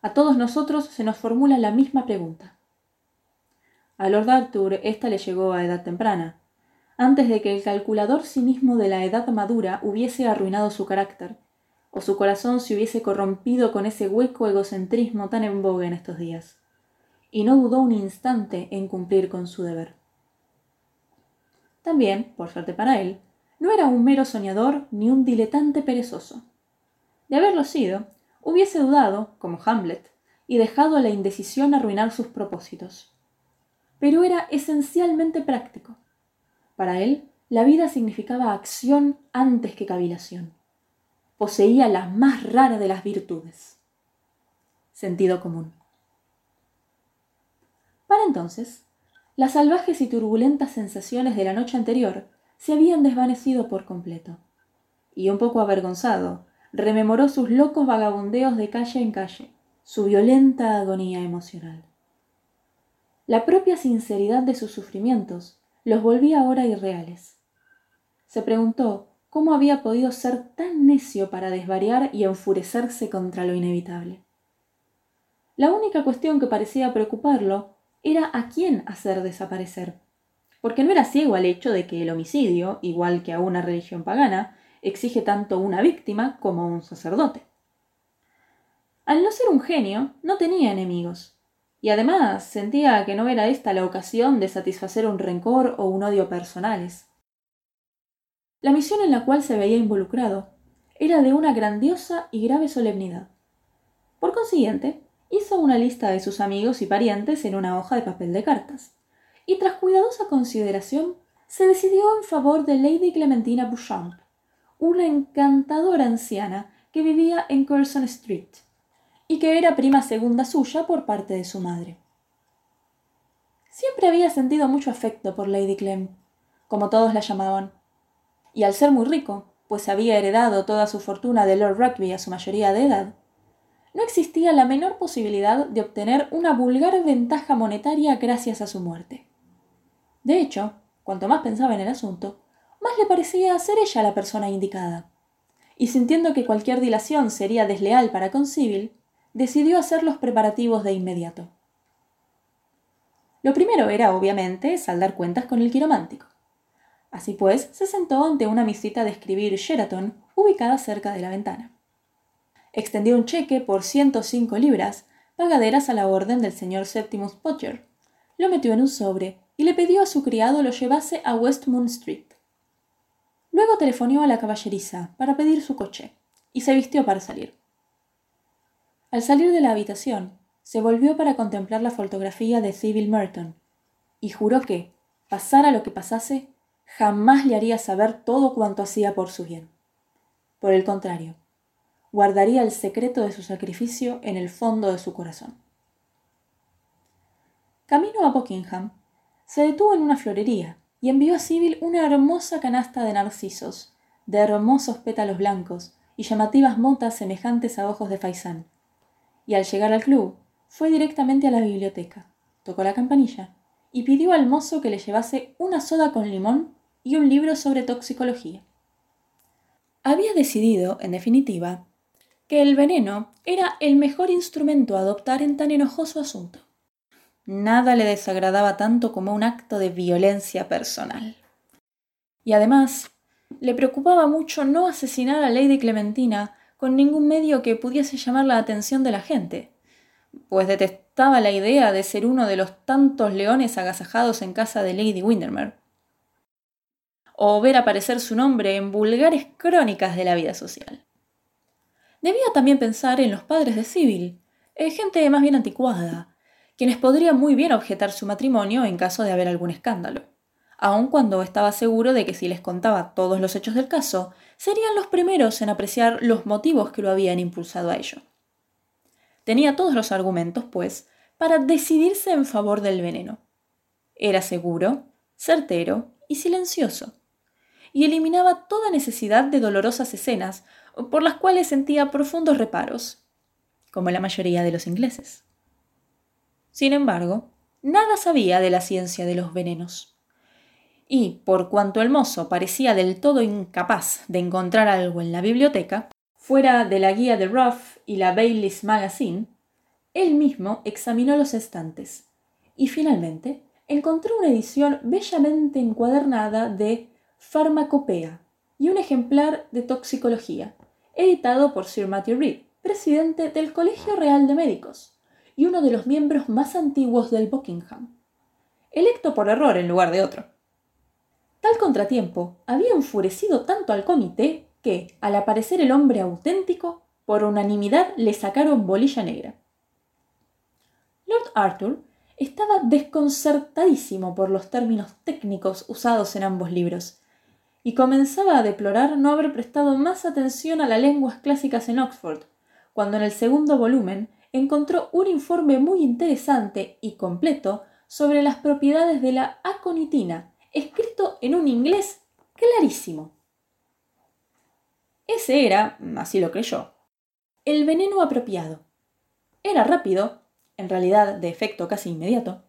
A todos nosotros se nos formula la misma pregunta. A Lord Arthur esta le llegó a edad temprana, antes de que el calculador cinismo de la edad madura hubiese arruinado su carácter, o su corazón se hubiese corrompido con ese hueco egocentrismo tan en boga en estos días, y no dudó un instante en cumplir con su deber. También, por suerte para él, no era un mero soñador ni un diletante perezoso. De haberlo sido, hubiese dudado, como Hamlet, y dejado la indecisión arruinar sus propósitos. Pero era esencialmente práctico. Para él, la vida significaba acción antes que cavilación. Poseía la más rara de las virtudes. Sentido común. Para entonces, las salvajes y turbulentas sensaciones de la noche anterior se habían desvanecido por completo. Y un poco avergonzado, rememoró sus locos vagabundeos de calle en calle, su violenta agonía emocional. La propia sinceridad de sus sufrimientos los volvía ahora irreales. Se preguntó cómo había podido ser tan necio para desvariar y enfurecerse contra lo inevitable. La única cuestión que parecía preocuparlo era a quién hacer desaparecer, porque no era ciego al hecho de que el homicidio, igual que a una religión pagana, exige tanto una víctima como un sacerdote. Al no ser un genio, no tenía enemigos, y además sentía que no era esta la ocasión de satisfacer un rencor o un odio personales. La misión en la cual se veía involucrado era de una grandiosa y grave solemnidad. Por consiguiente, hizo una lista de sus amigos y parientes en una hoja de papel de cartas y tras cuidadosa consideración se decidió en favor de Lady Clementina Beauchamp, una encantadora anciana que vivía en Curzon Street y que era prima segunda suya por parte de su madre. Siempre había sentido mucho afecto por Lady Clem, como todos la llamaban, y al ser muy rico, pues había heredado toda su fortuna de Lord Rugby a su mayoría de edad, no existía la menor posibilidad de obtener una vulgar ventaja monetaria gracias a su muerte. De hecho, cuanto más pensaba en el asunto, más le parecía ser ella la persona indicada. Y sintiendo que cualquier dilación sería desleal para con Sibyl, decidió hacer los preparativos de inmediato. Lo primero era, obviamente, saldar cuentas con el quiromántico. Así pues, se sentó ante una misita de escribir Sheraton ubicada cerca de la ventana. Extendió un cheque por 105 libras, pagaderas a la orden del señor Septimus Potter. Lo metió en un sobre y le pidió a su criado lo llevase a Westmount Street. Luego telefoneó a la caballeriza para pedir su coche y se vistió para salir. Al salir de la habitación, se volvió para contemplar la fotografía de Sybil Merton y juró que, pasara lo que pasase, jamás le haría saber todo cuanto hacía por su bien. Por el contrario, guardaría el secreto de su sacrificio en el fondo de su corazón. Camino a Buckingham, se detuvo en una florería y envió a Sibyl una hermosa canasta de narcisos, de hermosos pétalos blancos y llamativas motas semejantes a ojos de faisán. Y al llegar al club, fue directamente a la biblioteca, tocó la campanilla y pidió al mozo que le llevase una soda con limón y un libro sobre toxicología. Había decidido, en definitiva, que el veneno era el mejor instrumento a adoptar en tan enojoso asunto. Nada le desagradaba tanto como un acto de violencia personal. Y además, le preocupaba mucho no asesinar a Lady Clementina con ningún medio que pudiese llamar la atención de la gente, pues detestaba la idea de ser uno de los tantos leones agasajados en casa de Lady Windermere, o ver aparecer su nombre en vulgares crónicas de la vida social. Debía también pensar en los padres de Sibyl, eh, gente más bien anticuada, quienes podrían muy bien objetar su matrimonio en caso de haber algún escándalo, aun cuando estaba seguro de que si les contaba todos los hechos del caso, serían los primeros en apreciar los motivos que lo habían impulsado a ello. Tenía todos los argumentos, pues, para decidirse en favor del veneno. Era seguro, certero y silencioso, y eliminaba toda necesidad de dolorosas escenas por las cuales sentía profundos reparos, como la mayoría de los ingleses. Sin embargo, nada sabía de la ciencia de los venenos. Y, por cuanto el mozo parecía del todo incapaz de encontrar algo en la biblioteca, fuera de la guía de Ruff y la Bailey's Magazine, él mismo examinó los estantes y finalmente encontró una edición bellamente encuadernada de Farmacopea y un ejemplar de Toxicología, editado por Sir Matthew Reed, presidente del Colegio Real de Médicos, y uno de los miembros más antiguos del Buckingham, electo por error en lugar de otro. Tal contratiempo había enfurecido tanto al comité que, al aparecer el hombre auténtico, por unanimidad le sacaron bolilla negra. Lord Arthur estaba desconcertadísimo por los términos técnicos usados en ambos libros, y comenzaba a deplorar no haber prestado más atención a las lenguas clásicas en Oxford, cuando en el segundo volumen encontró un informe muy interesante y completo sobre las propiedades de la aconitina, escrito en un inglés clarísimo. Ese era, así lo creyó, el veneno apropiado. Era rápido, en realidad de efecto casi inmediato,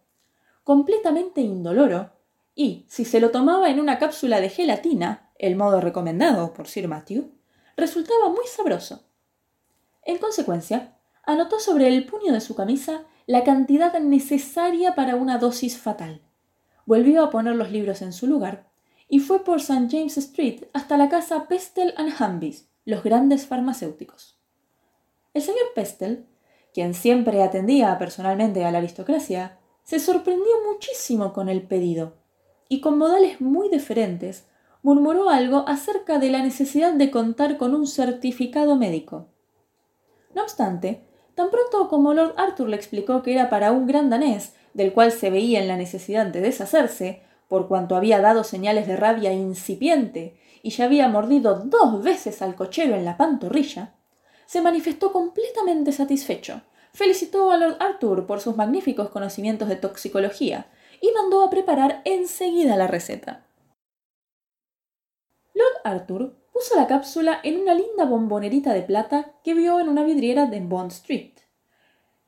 completamente indoloro, y si se lo tomaba en una cápsula de gelatina, el modo recomendado por Sir Matthew, resultaba muy sabroso. En consecuencia, anotó sobre el puño de su camisa la cantidad necesaria para una dosis fatal. Volvió a poner los libros en su lugar y fue por St. James Street hasta la casa Pestel and Humbees, los grandes farmacéuticos. El señor Pestel, quien siempre atendía personalmente a la aristocracia, se sorprendió muchísimo con el pedido y con modales muy diferentes murmuró algo acerca de la necesidad de contar con un certificado médico. No obstante, tan pronto como Lord Arthur le explicó que era para un gran danés, del cual se veía en la necesidad de deshacerse, por cuanto había dado señales de rabia incipiente y ya había mordido dos veces al cochero en la pantorrilla, se manifestó completamente satisfecho, felicitó a Lord Arthur por sus magníficos conocimientos de toxicología y mandó a preparar enseguida la receta. Lord Arthur puso la cápsula en una linda bombonerita de plata que vio en una vidriera de Bond Street.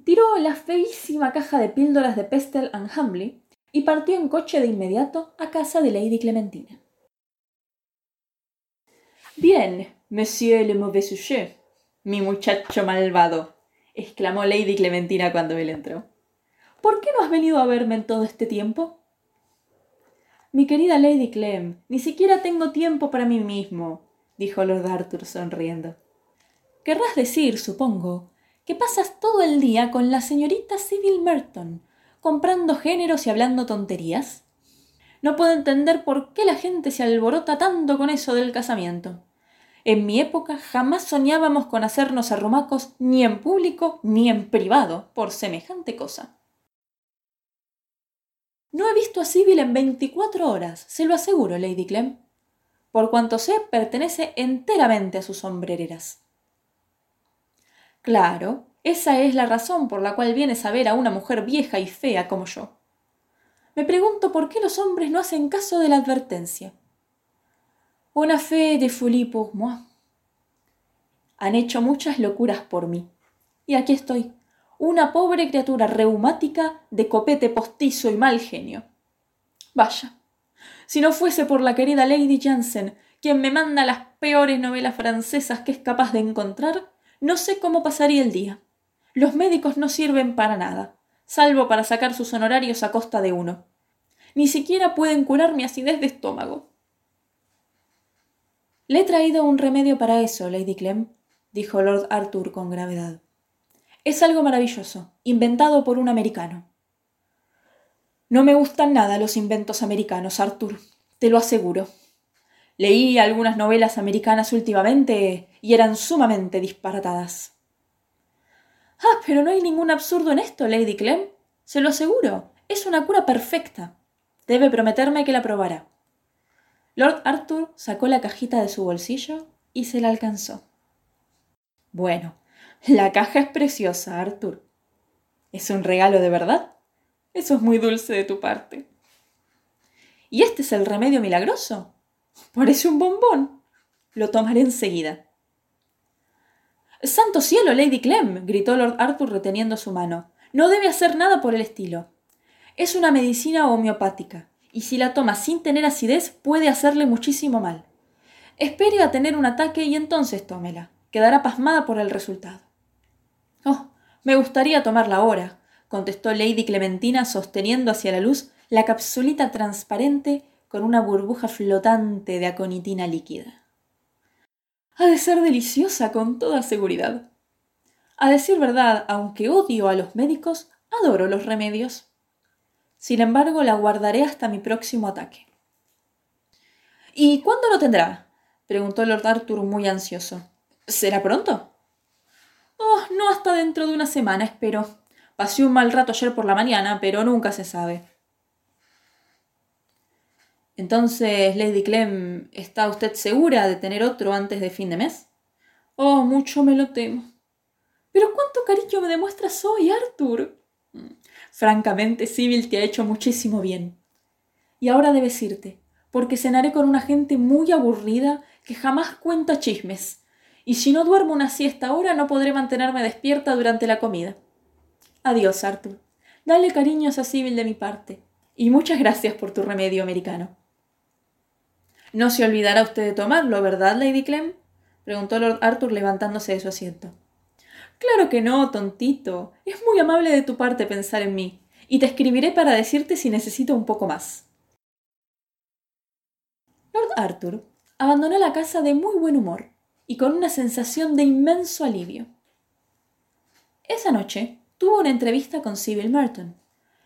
Tiró la feísima caja de píldoras de Pestel and Humbly y partió en coche de inmediato a casa de Lady Clementina. Bien, monsieur le mauvais sujet, mi muchacho malvado, exclamó Lady Clementina cuando él entró. ¿Por qué no has venido a verme en todo este tiempo? Mi querida Lady Clem, ni siquiera tengo tiempo para mí mismo, dijo Lord Arthur sonriendo. Querrás decir, supongo, que pasas todo el día con la señorita Sybil Merton, comprando géneros y hablando tonterías. No puedo entender por qué la gente se alborota tanto con eso del casamiento. En mi época jamás soñábamos con hacernos arrumacos ni en público ni en privado por semejante cosa. No he visto a Sybil en veinticuatro horas, se lo aseguro, Lady Clem por cuanto sé, pertenece enteramente a sus sombrereras. Claro, esa es la razón por la cual vienes a ver a una mujer vieja y fea como yo. Me pregunto por qué los hombres no hacen caso de la advertencia. Una fe de folie pour moi. Han hecho muchas locuras por mí. Y aquí estoy, una pobre criatura reumática de copete postizo y mal genio. Vaya, si no fuese por la querida Lady Jansen, quien me manda las peores novelas francesas que es capaz de encontrar, no sé cómo pasaría el día. Los médicos no sirven para nada, salvo para sacar sus honorarios a costa de uno. Ni siquiera pueden curar mi acidez de estómago. Le he traído un remedio para eso, Lady Clem, dijo Lord Arthur con gravedad. Es algo maravilloso, inventado por un americano. No me gustan nada los inventos americanos, Arthur, te lo aseguro. Leí algunas novelas americanas últimamente y eran sumamente disparatadas. Ah, pero no hay ningún absurdo en esto, Lady Clem. Se lo aseguro. Es una cura perfecta. Debe prometerme que la probará. Lord Arthur sacó la cajita de su bolsillo y se la alcanzó. Bueno, la caja es preciosa, Arthur. ¿Es un regalo de verdad? Eso es muy dulce de tu parte. ¿Y este es el remedio milagroso? Parece un bombón. Lo tomaré enseguida. Santo cielo, Lady Clem, gritó Lord Arthur reteniendo su mano. No debe hacer nada por el estilo. Es una medicina homeopática, y si la toma sin tener acidez puede hacerle muchísimo mal. Espere a tener un ataque y entonces tómela. Quedará pasmada por el resultado. Oh, me gustaría tomarla ahora, contestó Lady Clementina sosteniendo hacia la luz la capsulita transparente con una burbuja flotante de aconitina líquida. Ha de ser deliciosa con toda seguridad. A decir verdad, aunque odio a los médicos, adoro los remedios. Sin embargo, la guardaré hasta mi próximo ataque. ¿Y cuándo lo tendrá? preguntó Lord Arthur muy ansioso. ¿Será pronto? Oh, no hasta dentro de una semana, espero. Pasé un mal rato ayer por la mañana, pero nunca se sabe. Entonces, Lady Clem, ¿está usted segura de tener otro antes de fin de mes? Oh, mucho me lo temo. Pero cuánto cariño me demuestras hoy, Arthur. Mm, francamente, Sibyl te ha hecho muchísimo bien. Y ahora debes irte, porque cenaré con una gente muy aburrida que jamás cuenta chismes. Y si no duermo una siesta ahora, no podré mantenerme despierta durante la comida. Adiós, Arthur. Dale cariños a Sibyl de mi parte. Y muchas gracias por tu remedio americano. No se olvidará usted de tomarlo, ¿verdad, Lady Clem? preguntó Lord Arthur levantándose de su asiento. Claro que no, tontito. Es muy amable de tu parte pensar en mí, y te escribiré para decirte si necesito un poco más. Lord Arthur abandonó la casa de muy buen humor y con una sensación de inmenso alivio. Esa noche tuvo una entrevista con Sybil Merton.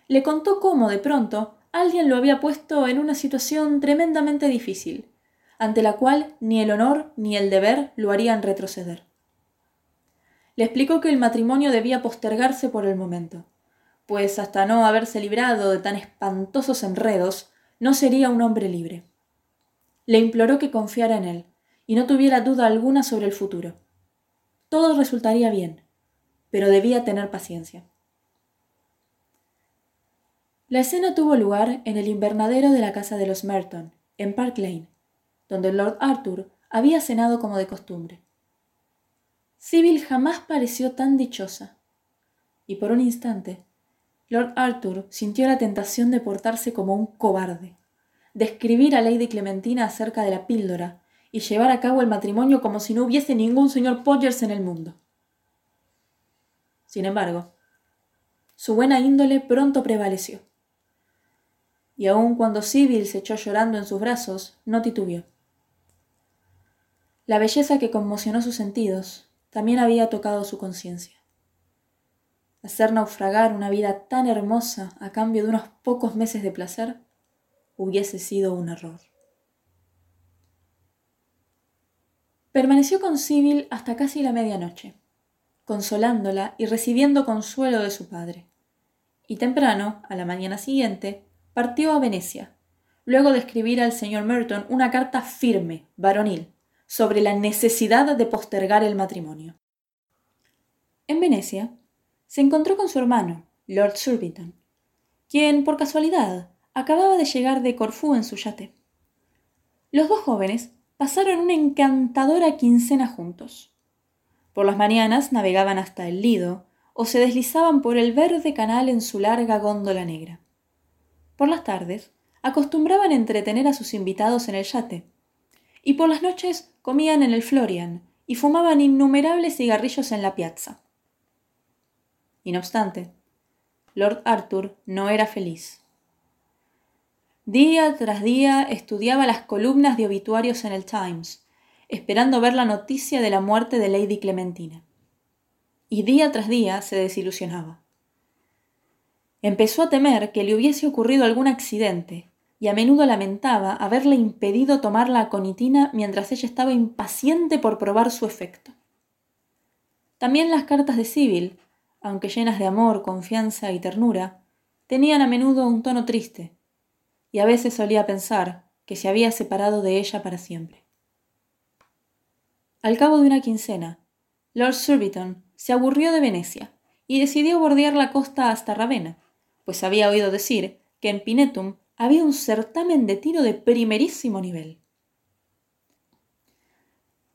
Le contó cómo, de pronto, alguien lo había puesto en una situación tremendamente difícil, ante la cual ni el honor ni el deber lo harían retroceder. Le explicó que el matrimonio debía postergarse por el momento, pues hasta no haberse librado de tan espantosos enredos, no sería un hombre libre. Le imploró que confiara en él y no tuviera duda alguna sobre el futuro. Todo resultaría bien, pero debía tener paciencia. La escena tuvo lugar en el invernadero de la casa de los Merton, en Park Lane, donde Lord Arthur había cenado como de costumbre. Sibyl jamás pareció tan dichosa, y por un instante Lord Arthur sintió la tentación de portarse como un cobarde, de escribir a Lady Clementina acerca de la píldora y llevar a cabo el matrimonio como si no hubiese ningún señor Podgers en el mundo. Sin embargo, su buena índole pronto prevaleció y aun cuando Sibyl se echó llorando en sus brazos, no titubeó. La belleza que conmocionó sus sentidos también había tocado su conciencia. Hacer naufragar una vida tan hermosa a cambio de unos pocos meses de placer hubiese sido un error. Permaneció con Sibyl hasta casi la medianoche, consolándola y recibiendo consuelo de su padre. Y temprano, a la mañana siguiente, partió a Venecia, luego de escribir al señor Merton una carta firme, varonil, sobre la necesidad de postergar el matrimonio. En Venecia se encontró con su hermano, Lord Surbiton, quien, por casualidad, acababa de llegar de Corfú en su yate. Los dos jóvenes pasaron una encantadora quincena juntos. Por las mañanas navegaban hasta el Lido o se deslizaban por el verde canal en su larga góndola negra. Por las tardes, acostumbraban entretener a sus invitados en el yate, y por las noches comían en el Florian y fumaban innumerables cigarrillos en la piazza. Y no obstante, Lord Arthur no era feliz. Día tras día estudiaba las columnas de obituarios en el Times, esperando ver la noticia de la muerte de Lady Clementina. Y día tras día se desilusionaba. Empezó a temer que le hubiese ocurrido algún accidente, y a menudo lamentaba haberle impedido tomar la aconitina mientras ella estaba impaciente por probar su efecto. También las cartas de Sibyl, aunque llenas de amor, confianza y ternura, tenían a menudo un tono triste, y a veces solía pensar que se había separado de ella para siempre. Al cabo de una quincena, Lord Surbiton se aburrió de Venecia y decidió bordear la costa hasta Ravenna pues había oído decir que en Pinetum había un certamen de tiro de primerísimo nivel.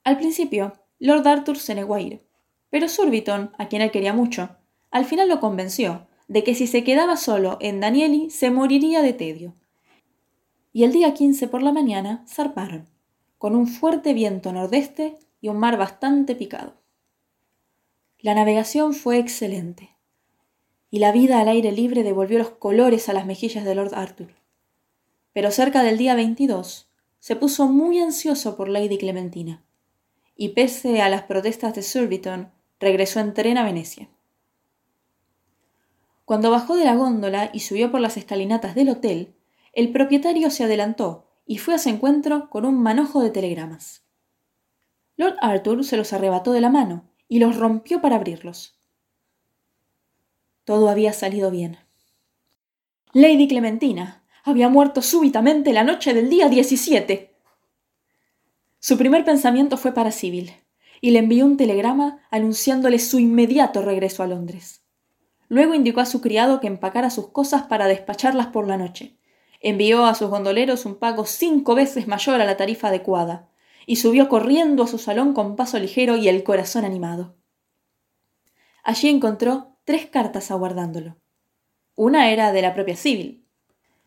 Al principio, Lord Arthur se negó a ir, pero Surbiton, a quien él quería mucho, al final lo convenció de que si se quedaba solo en Danieli se moriría de tedio. Y el día 15 por la mañana zarparon, con un fuerte viento nordeste y un mar bastante picado. La navegación fue excelente y la vida al aire libre devolvió los colores a las mejillas de Lord Arthur. Pero cerca del día 22 se puso muy ansioso por Lady Clementina, y pese a las protestas de Surbiton, regresó en tren a Venecia. Cuando bajó de la góndola y subió por las escalinatas del hotel, el propietario se adelantó y fue a su encuentro con un manojo de telegramas. Lord Arthur se los arrebató de la mano y los rompió para abrirlos. Todo había salido bien. Lady Clementina había muerto súbitamente la noche del día 17. Su primer pensamiento fue para Sibyl, y le envió un telegrama anunciándole su inmediato regreso a Londres. Luego indicó a su criado que empacara sus cosas para despacharlas por la noche. Envió a sus gondoleros un pago cinco veces mayor a la tarifa adecuada, y subió corriendo a su salón con paso ligero y el corazón animado. Allí encontró tres cartas aguardándolo. Una era de la propia Sibyl,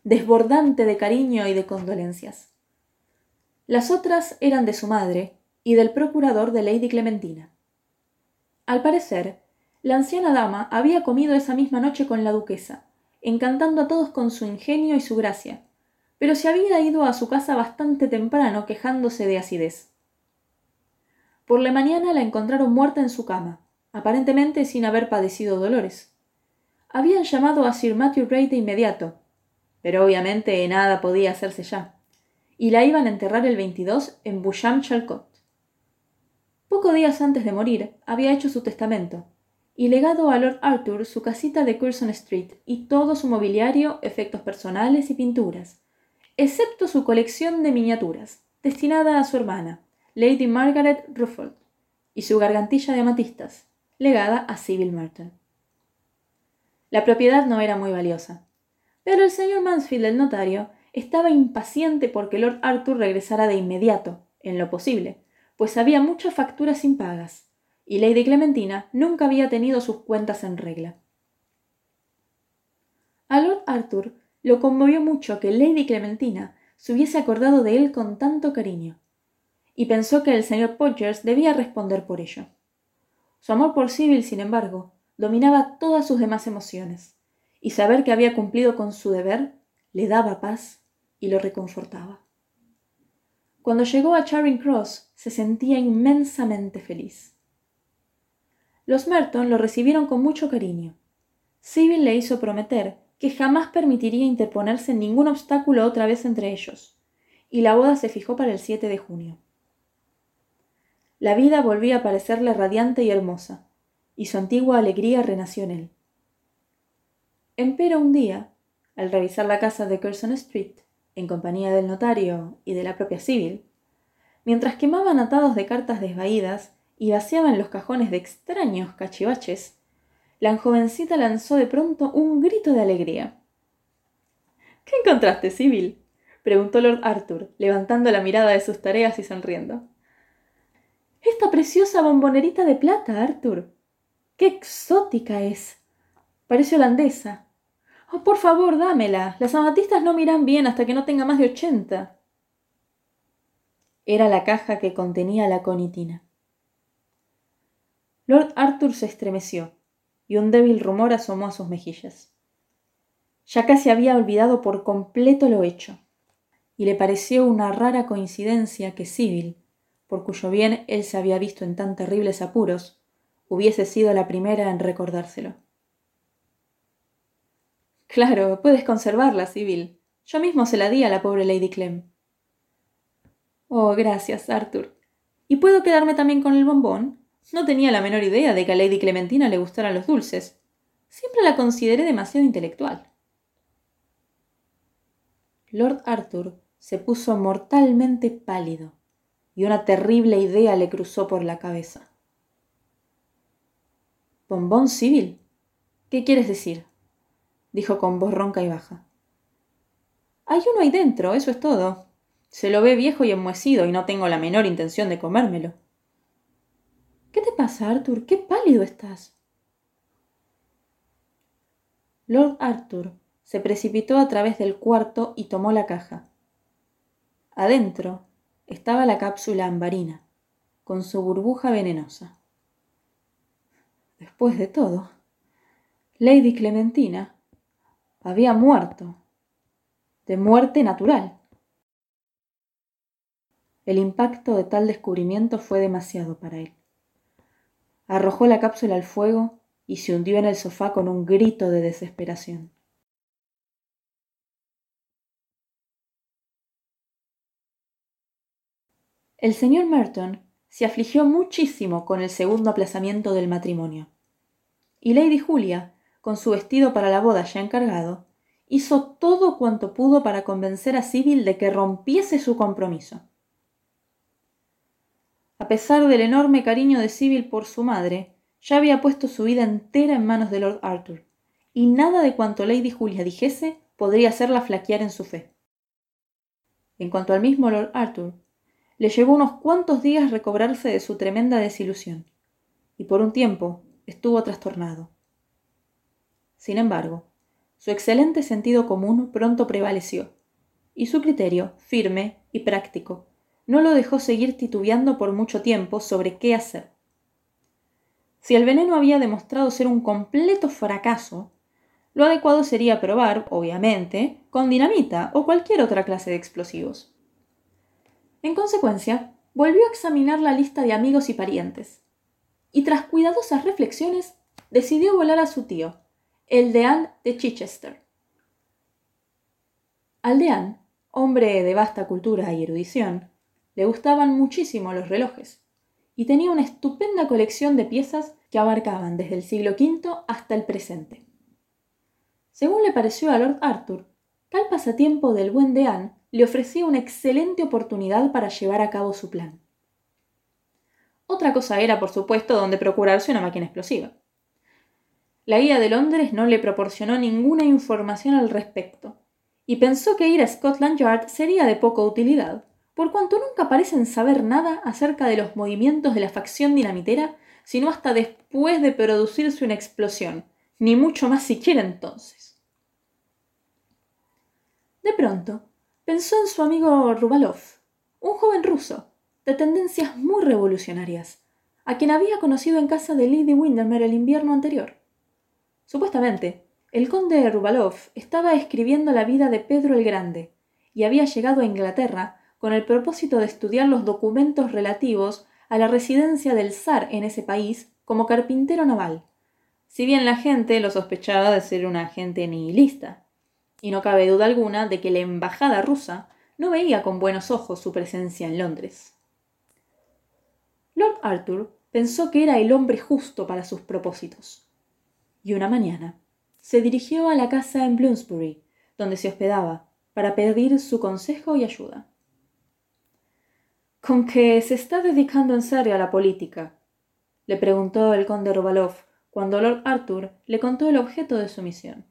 desbordante de cariño y de condolencias. Las otras eran de su madre y del procurador de Lady Clementina. Al parecer, la anciana dama había comido esa misma noche con la duquesa, encantando a todos con su ingenio y su gracia, pero se había ido a su casa bastante temprano quejándose de acidez. Por la mañana la encontraron muerta en su cama, aparentemente sin haber padecido dolores. Habían llamado a Sir Matthew Gray de inmediato, pero obviamente nada podía hacerse ya, y la iban a enterrar el 22 en Busham Chalcot. Poco días antes de morir, había hecho su testamento, y legado a Lord Arthur su casita de Curzon Street y todo su mobiliario, efectos personales y pinturas, excepto su colección de miniaturas, destinada a su hermana, Lady Margaret Rufford, y su gargantilla de amatistas, legada a Sybil Merton. La propiedad no era muy valiosa, pero el señor Mansfield, el notario, estaba impaciente porque Lord Arthur regresara de inmediato, en lo posible, pues había muchas facturas impagas, y Lady Clementina nunca había tenido sus cuentas en regla. A Lord Arthur lo conmovió mucho que Lady Clementina se hubiese acordado de él con tanto cariño, y pensó que el señor Podgers debía responder por ello. Su amor por Sibyl, sin embargo, dominaba todas sus demás emociones, y saber que había cumplido con su deber le daba paz y lo reconfortaba. Cuando llegó a Charing Cross se sentía inmensamente feliz. Los Merton lo recibieron con mucho cariño. Sibyl le hizo prometer que jamás permitiría interponerse ningún obstáculo otra vez entre ellos, y la boda se fijó para el 7 de junio. La vida volvía a parecerle radiante y hermosa, y su antigua alegría renació en él. Empero un día, al revisar la casa de Curzon Street, en compañía del notario y de la propia Sibyl, mientras quemaban atados de cartas desvaídas y vaciaban los cajones de extraños cachivaches, la jovencita lanzó de pronto un grito de alegría. ¿Qué encontraste, Sibyl? preguntó Lord Arthur, levantando la mirada de sus tareas y sonriendo. Esta preciosa bombonerita de plata, Arthur. ¡Qué exótica es! Parece holandesa. Oh, por favor, dámela. Las amatistas no miran bien hasta que no tenga más de ochenta. Era la caja que contenía la conitina. Lord Arthur se estremeció y un débil rumor asomó a sus mejillas. Ya casi había olvidado por completo lo hecho, y le pareció una rara coincidencia que Sibyl, por cuyo bien él se había visto en tan terribles apuros, hubiese sido la primera en recordárselo. Claro, puedes conservarla, Sibyl. Yo mismo se la di a la pobre Lady Clem. Oh, gracias, Arthur. ¿Y puedo quedarme también con el bombón? No tenía la menor idea de que a Lady Clementina le gustaran los dulces. Siempre la consideré demasiado intelectual. Lord Arthur se puso mortalmente pálido y una terrible idea le cruzó por la cabeza. ¿Bombón civil? ¿Qué quieres decir? dijo con voz ronca y baja. Hay uno ahí dentro, eso es todo. Se lo ve viejo y enmohecido y no tengo la menor intención de comérmelo. ¿Qué te pasa, Arthur? ¡Qué pálido estás! Lord Arthur se precipitó a través del cuarto y tomó la caja. Adentro estaba la cápsula ambarina, con su burbuja venenosa. Después de todo, Lady Clementina había muerto, de muerte natural. El impacto de tal descubrimiento fue demasiado para él. Arrojó la cápsula al fuego y se hundió en el sofá con un grito de desesperación. El señor Merton se afligió muchísimo con el segundo aplazamiento del matrimonio. Y Lady Julia, con su vestido para la boda ya encargado, hizo todo cuanto pudo para convencer a Sibyl de que rompiese su compromiso. A pesar del enorme cariño de Sibyl por su madre, ya había puesto su vida entera en manos de Lord Arthur, y nada de cuanto Lady Julia dijese podría hacerla flaquear en su fe. En cuanto al mismo Lord Arthur, le llevó unos cuantos días recobrarse de su tremenda desilusión, y por un tiempo estuvo trastornado. Sin embargo, su excelente sentido común pronto prevaleció, y su criterio, firme y práctico, no lo dejó seguir titubeando por mucho tiempo sobre qué hacer. Si el veneno había demostrado ser un completo fracaso, lo adecuado sería probar, obviamente, con dinamita o cualquier otra clase de explosivos. En consecuencia, volvió a examinar la lista de amigos y parientes, y tras cuidadosas reflexiones, decidió volar a su tío, el deán de Chichester. Al deán, hombre de vasta cultura y erudición, le gustaban muchísimo los relojes, y tenía una estupenda colección de piezas que abarcaban desde el siglo V hasta el presente. Según le pareció a Lord Arthur, tal pasatiempo del buen deán le ofrecía una excelente oportunidad para llevar a cabo su plan. Otra cosa era, por supuesto, donde procurarse una máquina explosiva. La guía de Londres no le proporcionó ninguna información al respecto, y pensó que ir a Scotland Yard sería de poca utilidad, por cuanto nunca parecen saber nada acerca de los movimientos de la facción dinamitera, sino hasta después de producirse una explosión, ni mucho más siquiera entonces. De pronto, pensó en su amigo Rubalov, un joven ruso, de tendencias muy revolucionarias, a quien había conocido en casa de Lady Windermere el invierno anterior. Supuestamente, el conde Rubalov estaba escribiendo la vida de Pedro el Grande y había llegado a Inglaterra con el propósito de estudiar los documentos relativos a la residencia del zar en ese país como carpintero naval, si bien la gente lo sospechaba de ser un agente nihilista y no cabe duda alguna de que la embajada rusa no veía con buenos ojos su presencia en Londres. Lord Arthur pensó que era el hombre justo para sus propósitos, y una mañana se dirigió a la casa en Bloomsbury, donde se hospedaba, para pedir su consejo y ayuda. ¿Con qué se está dedicando en serio a la política? le preguntó el conde Rovalov cuando Lord Arthur le contó el objeto de su misión.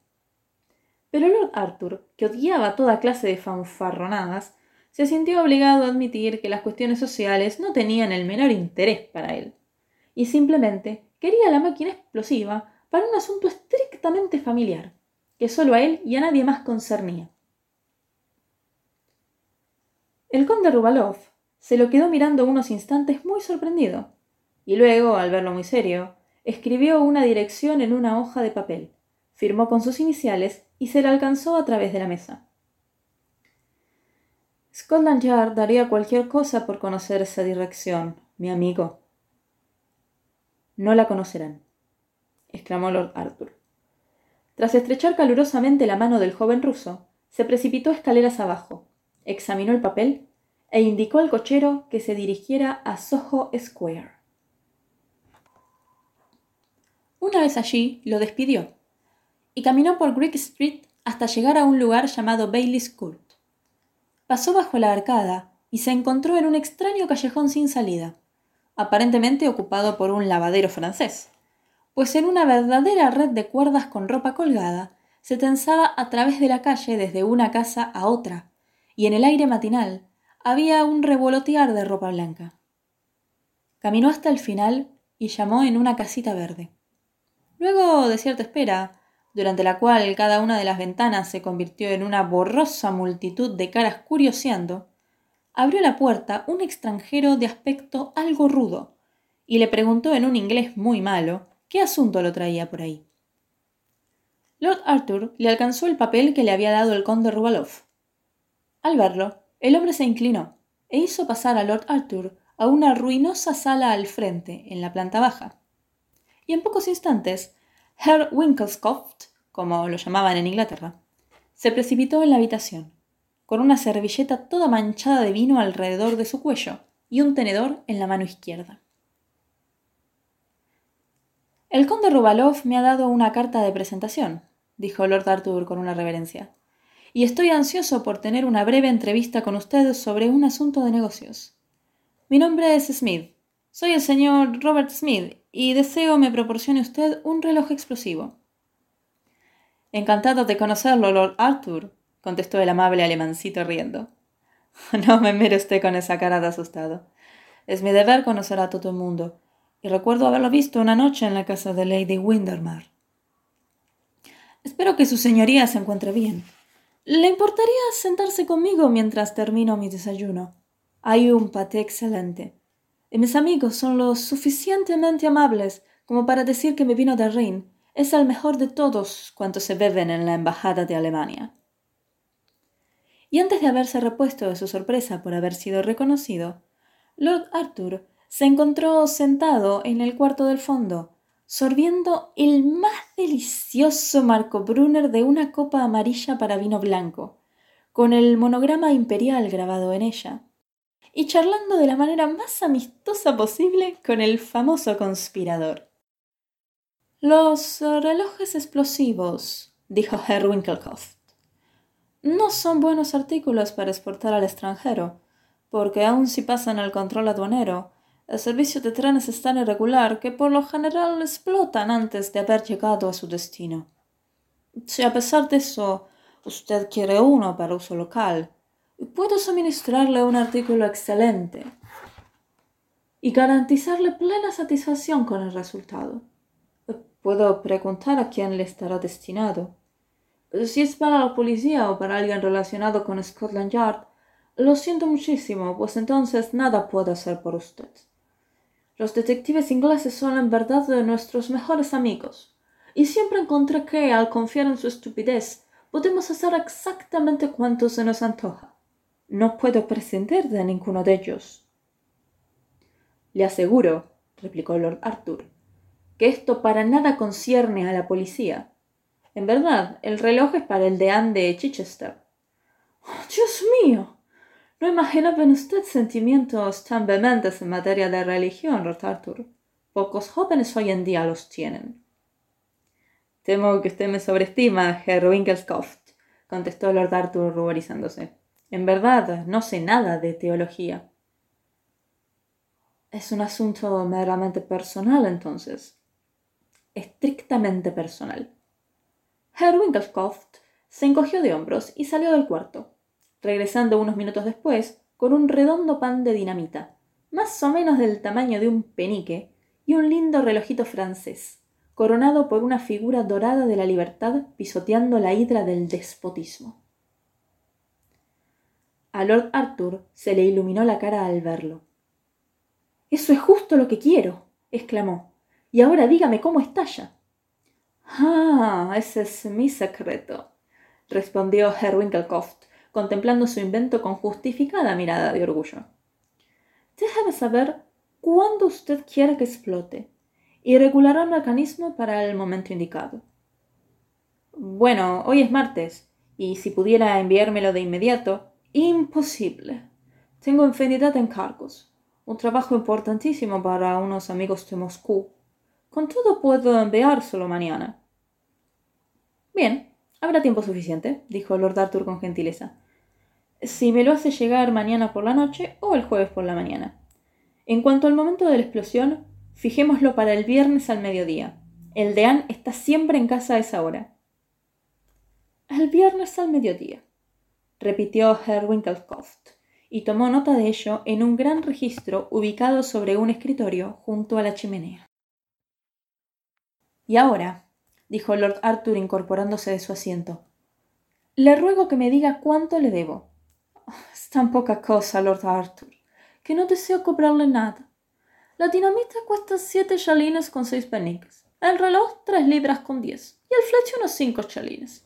Pero Lord Arthur, que odiaba toda clase de fanfarronadas, se sintió obligado a admitir que las cuestiones sociales no tenían el menor interés para él, y simplemente quería la máquina explosiva para un asunto estrictamente familiar, que solo a él y a nadie más concernía. El conde Rubalov se lo quedó mirando unos instantes muy sorprendido, y luego, al verlo muy serio, escribió una dirección en una hoja de papel, firmó con sus iniciales y se la alcanzó a través de la mesa. Scotland Yard daría cualquier cosa por conocer esa dirección, mi amigo. No la conocerán, exclamó Lord Arthur. Tras estrechar calurosamente la mano del joven ruso, se precipitó escaleras abajo, examinó el papel e indicó al cochero que se dirigiera a Soho Square. Una vez allí, lo despidió y caminó por Greek Street hasta llegar a un lugar llamado Bailey's Court. Pasó bajo la arcada y se encontró en un extraño callejón sin salida, aparentemente ocupado por un lavadero francés, pues en una verdadera red de cuerdas con ropa colgada se tensaba a través de la calle desde una casa a otra, y en el aire matinal había un revolotear de ropa blanca. Caminó hasta el final y llamó en una casita verde. Luego de cierta espera, durante la cual cada una de las ventanas se convirtió en una borrosa multitud de caras curioseando, abrió la puerta un extranjero de aspecto algo rudo, y le preguntó en un inglés muy malo qué asunto lo traía por ahí. Lord Arthur le alcanzó el papel que le había dado el conde Rubalov. Al verlo, el hombre se inclinó e hizo pasar a Lord Arthur a una ruinosa sala al frente, en la planta baja, y en pocos instantes, Herr Winkelscoft, como lo llamaban en Inglaterra, se precipitó en la habitación, con una servilleta toda manchada de vino alrededor de su cuello y un tenedor en la mano izquierda. El conde Rubalov me ha dado una carta de presentación, dijo Lord Arthur con una reverencia, y estoy ansioso por tener una breve entrevista con usted sobre un asunto de negocios. Mi nombre es Smith. Soy el señor Robert Smith y deseo me proporcione usted un reloj explosivo. Encantado de conocerlo, Lord Arthur, contestó el amable alemancito riendo. No me mire usted con esa cara de asustado. Es mi deber conocer a todo el mundo, y recuerdo haberlo visto una noche en la casa de Lady Windermere. Espero que su señoría se encuentre bien. ¿Le importaría sentarse conmigo mientras termino mi desayuno? Hay un paté excelente. Y mis amigos son lo suficientemente amables como para decir que mi vino de Rhin es el mejor de todos cuantos se beben en la embajada de Alemania. Y antes de haberse repuesto de su sorpresa por haber sido reconocido, Lord Arthur se encontró sentado en el cuarto del fondo, sorbiendo el más delicioso Marco Brunner de una copa amarilla para vino blanco, con el monograma imperial grabado en ella, y charlando de la manera más amistosa posible con el famoso conspirador. Los relojes explosivos, dijo Herr Winkelhoff, no son buenos artículos para exportar al extranjero, porque aun si pasan el control aduanero, el servicio de trenes es tan irregular que por lo general explotan antes de haber llegado a su destino. Si a pesar de eso usted quiere uno para uso local, puedo suministrarle un artículo excelente y garantizarle plena satisfacción con el resultado. Puedo preguntar a quién le estará destinado. Si es para la policía o para alguien relacionado con Scotland Yard, lo siento muchísimo, pues entonces nada puedo hacer por usted. Los detectives ingleses son en verdad de nuestros mejores amigos, y siempre encontré que, al confiar en su estupidez, podemos hacer exactamente cuanto se nos antoja. No puedo prescindir de ninguno de ellos. Le aseguro, replicó Lord Arthur, que esto para nada concierne a la policía. En verdad, el reloj es para el deán de Chichester. Oh, Dios mío. No imaginaba usted sentimientos tan vehementes en materia de religión, Lord Arthur. Pocos jóvenes hoy en día los tienen. Temo que usted me sobreestima, Herr Winkelscoft, contestó Lord Arthur ruborizándose. En verdad, no sé nada de teología. Es un asunto meramente personal, entonces. Estrictamente personal. Herr Winkelscoft se encogió de hombros y salió del cuarto regresando unos minutos después con un redondo pan de dinamita, más o menos del tamaño de un penique, y un lindo relojito francés, coronado por una figura dorada de la libertad pisoteando la hidra del despotismo. A Lord Arthur se le iluminó la cara al verlo. Eso es justo lo que quiero, exclamó. Y ahora dígame cómo estalla. Ah, ese es mi secreto, respondió Herr Winkelkoft, contemplando su invento con justificada mirada de orgullo. Déjame saber cuándo usted quiere que explote y regulará el mecanismo para el momento indicado. Bueno, hoy es martes, y si pudiera enviármelo de inmediato. Imposible. Tengo infinidad de encargos. Un trabajo importantísimo para unos amigos de Moscú. Con todo puedo enviárselo mañana. Bien, habrá tiempo suficiente, dijo Lord Arthur con gentileza si me lo hace llegar mañana por la noche o el jueves por la mañana. En cuanto al momento de la explosión, fijémoslo para el viernes al mediodía. El deán está siempre en casa a esa hora. El viernes al mediodía, repitió Herr Winkelkoft, y tomó nota de ello en un gran registro ubicado sobre un escritorio junto a la chimenea. Y ahora, dijo Lord Arthur incorporándose de su asiento, le ruego que me diga cuánto le debo. Es tan poca cosa, Lord Arthur, que no deseo cobrarle nada. La dinamita cuesta siete chalines con seis peniques, el reloj tres libras con diez y el fleche unos cinco chalines.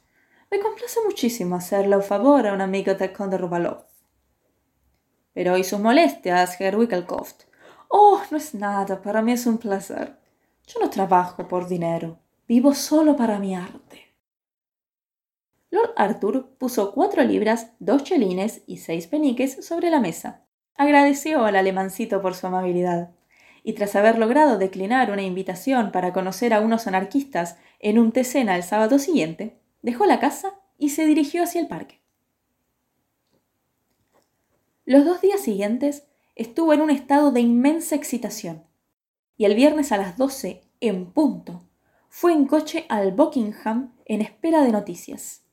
Me complace muchísimo hacerle un favor a un amigo del conde Rubalov. Pero ¿y sus molestias, Herr Wickelkoft? Oh, no es nada, para mí es un placer. Yo no trabajo por dinero, vivo solo para mi arte. Lord Arthur puso cuatro libras, dos chelines y seis peniques sobre la mesa. Agradeció al alemancito por su amabilidad, y tras haber logrado declinar una invitación para conocer a unos anarquistas en un tecena el sábado siguiente, dejó la casa y se dirigió hacia el parque. Los dos días siguientes estuvo en un estado de inmensa excitación, y el viernes a las doce, en punto, fue en coche al Buckingham en espera de noticias.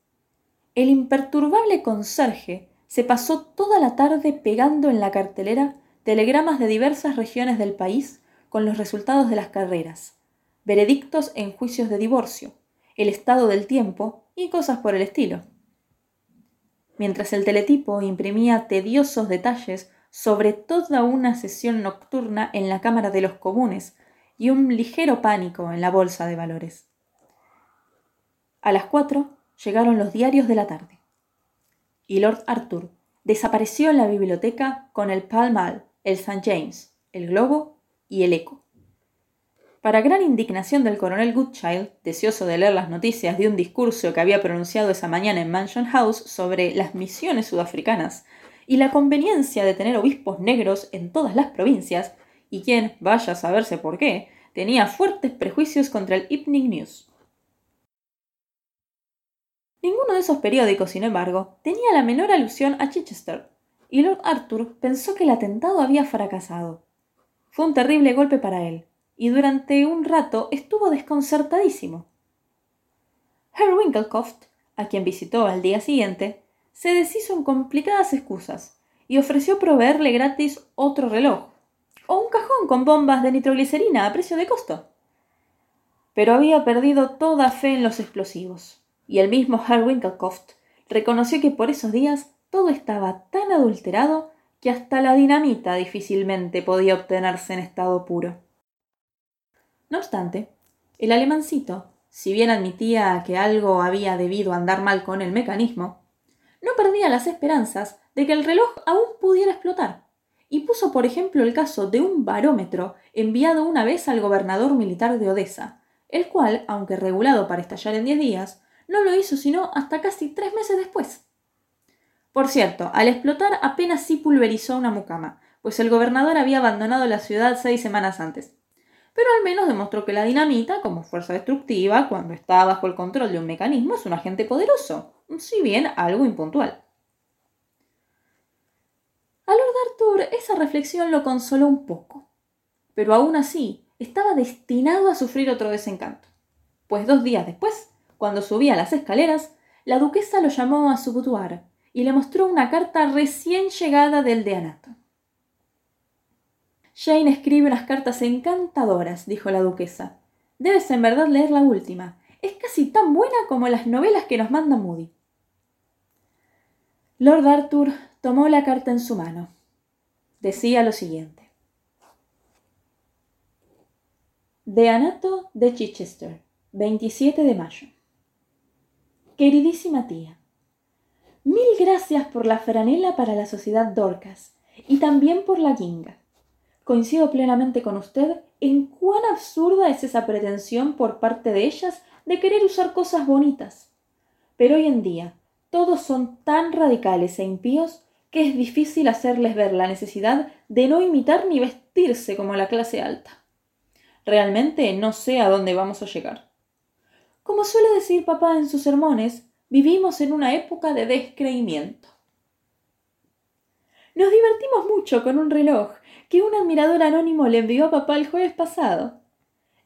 El imperturbable conserje se pasó toda la tarde pegando en la cartelera telegramas de diversas regiones del país con los resultados de las carreras, veredictos en juicios de divorcio, el estado del tiempo y cosas por el estilo. Mientras el teletipo imprimía tediosos detalles sobre toda una sesión nocturna en la Cámara de los Comunes y un ligero pánico en la Bolsa de Valores. A las cuatro llegaron los diarios de la tarde. Y Lord Arthur desapareció en la biblioteca con el Pall Mall, el St. James, el Globo y el Eco. Para gran indignación del coronel Goodchild, deseoso de leer las noticias de un discurso que había pronunciado esa mañana en Mansion House sobre las misiones sudafricanas y la conveniencia de tener obispos negros en todas las provincias, y quien, vaya a saberse por qué, tenía fuertes prejuicios contra el Evening News. Ninguno de esos periódicos, sin embargo, tenía la menor alusión a Chichester, y Lord Arthur pensó que el atentado había fracasado. Fue un terrible golpe para él, y durante un rato estuvo desconcertadísimo. Herr Winklecoft, a quien visitó al día siguiente, se deshizo en complicadas excusas y ofreció proveerle gratis otro reloj o un cajón con bombas de nitroglicerina a precio de costo. Pero había perdido toda fe en los explosivos y el mismo Herr Winklecoft reconoció que por esos días todo estaba tan adulterado que hasta la dinamita difícilmente podía obtenerse en estado puro. No obstante, el alemancito, si bien admitía que algo había debido andar mal con el mecanismo, no perdía las esperanzas de que el reloj aún pudiera explotar, y puso por ejemplo el caso de un barómetro enviado una vez al gobernador militar de Odessa, el cual, aunque regulado para estallar en diez días, no lo hizo sino hasta casi tres meses después. Por cierto, al explotar apenas sí pulverizó una mucama, pues el gobernador había abandonado la ciudad seis semanas antes. Pero al menos demostró que la dinamita, como fuerza destructiva, cuando está bajo el control de un mecanismo, es un agente poderoso, si bien algo impuntual. A Lord Arthur esa reflexión lo consoló un poco, pero aún así estaba destinado a sufrir otro desencanto, pues dos días después cuando subía las escaleras, la duquesa lo llamó a su boudoir y le mostró una carta recién llegada del deanato. Jane escribe unas cartas encantadoras, dijo la duquesa. Debes en verdad leer la última. Es casi tan buena como las novelas que nos manda Moody. Lord Arthur tomó la carta en su mano. Decía lo siguiente. Deanato de Chichester, 27 de mayo. Queridísima tía, mil gracias por la franela para la sociedad Dorcas y también por la guinga. Coincido plenamente con usted en cuán absurda es esa pretensión por parte de ellas de querer usar cosas bonitas. Pero hoy en día todos son tan radicales e impíos que es difícil hacerles ver la necesidad de no imitar ni vestirse como la clase alta. Realmente no sé a dónde vamos a llegar. Como suele decir papá en sus sermones, vivimos en una época de descreimiento. Nos divertimos mucho con un reloj que un admirador anónimo le envió a papá el jueves pasado.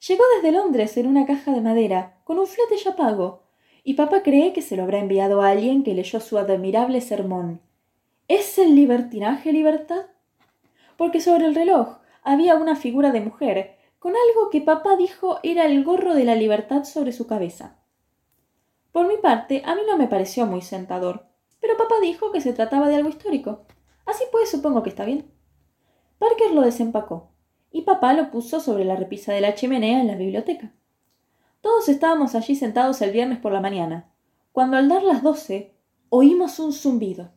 Llegó desde Londres en una caja de madera, con un flete ya pago, y papá cree que se lo habrá enviado a alguien que leyó su admirable sermón. ¿Es el libertinaje libertad? Porque sobre el reloj había una figura de mujer con algo que papá dijo era el gorro de la libertad sobre su cabeza. Por mi parte, a mí no me pareció muy sentador, pero papá dijo que se trataba de algo histórico. Así pues, supongo que está bien. Parker lo desempacó, y papá lo puso sobre la repisa de la chimenea en la biblioteca. Todos estábamos allí sentados el viernes por la mañana, cuando al dar las doce oímos un zumbido.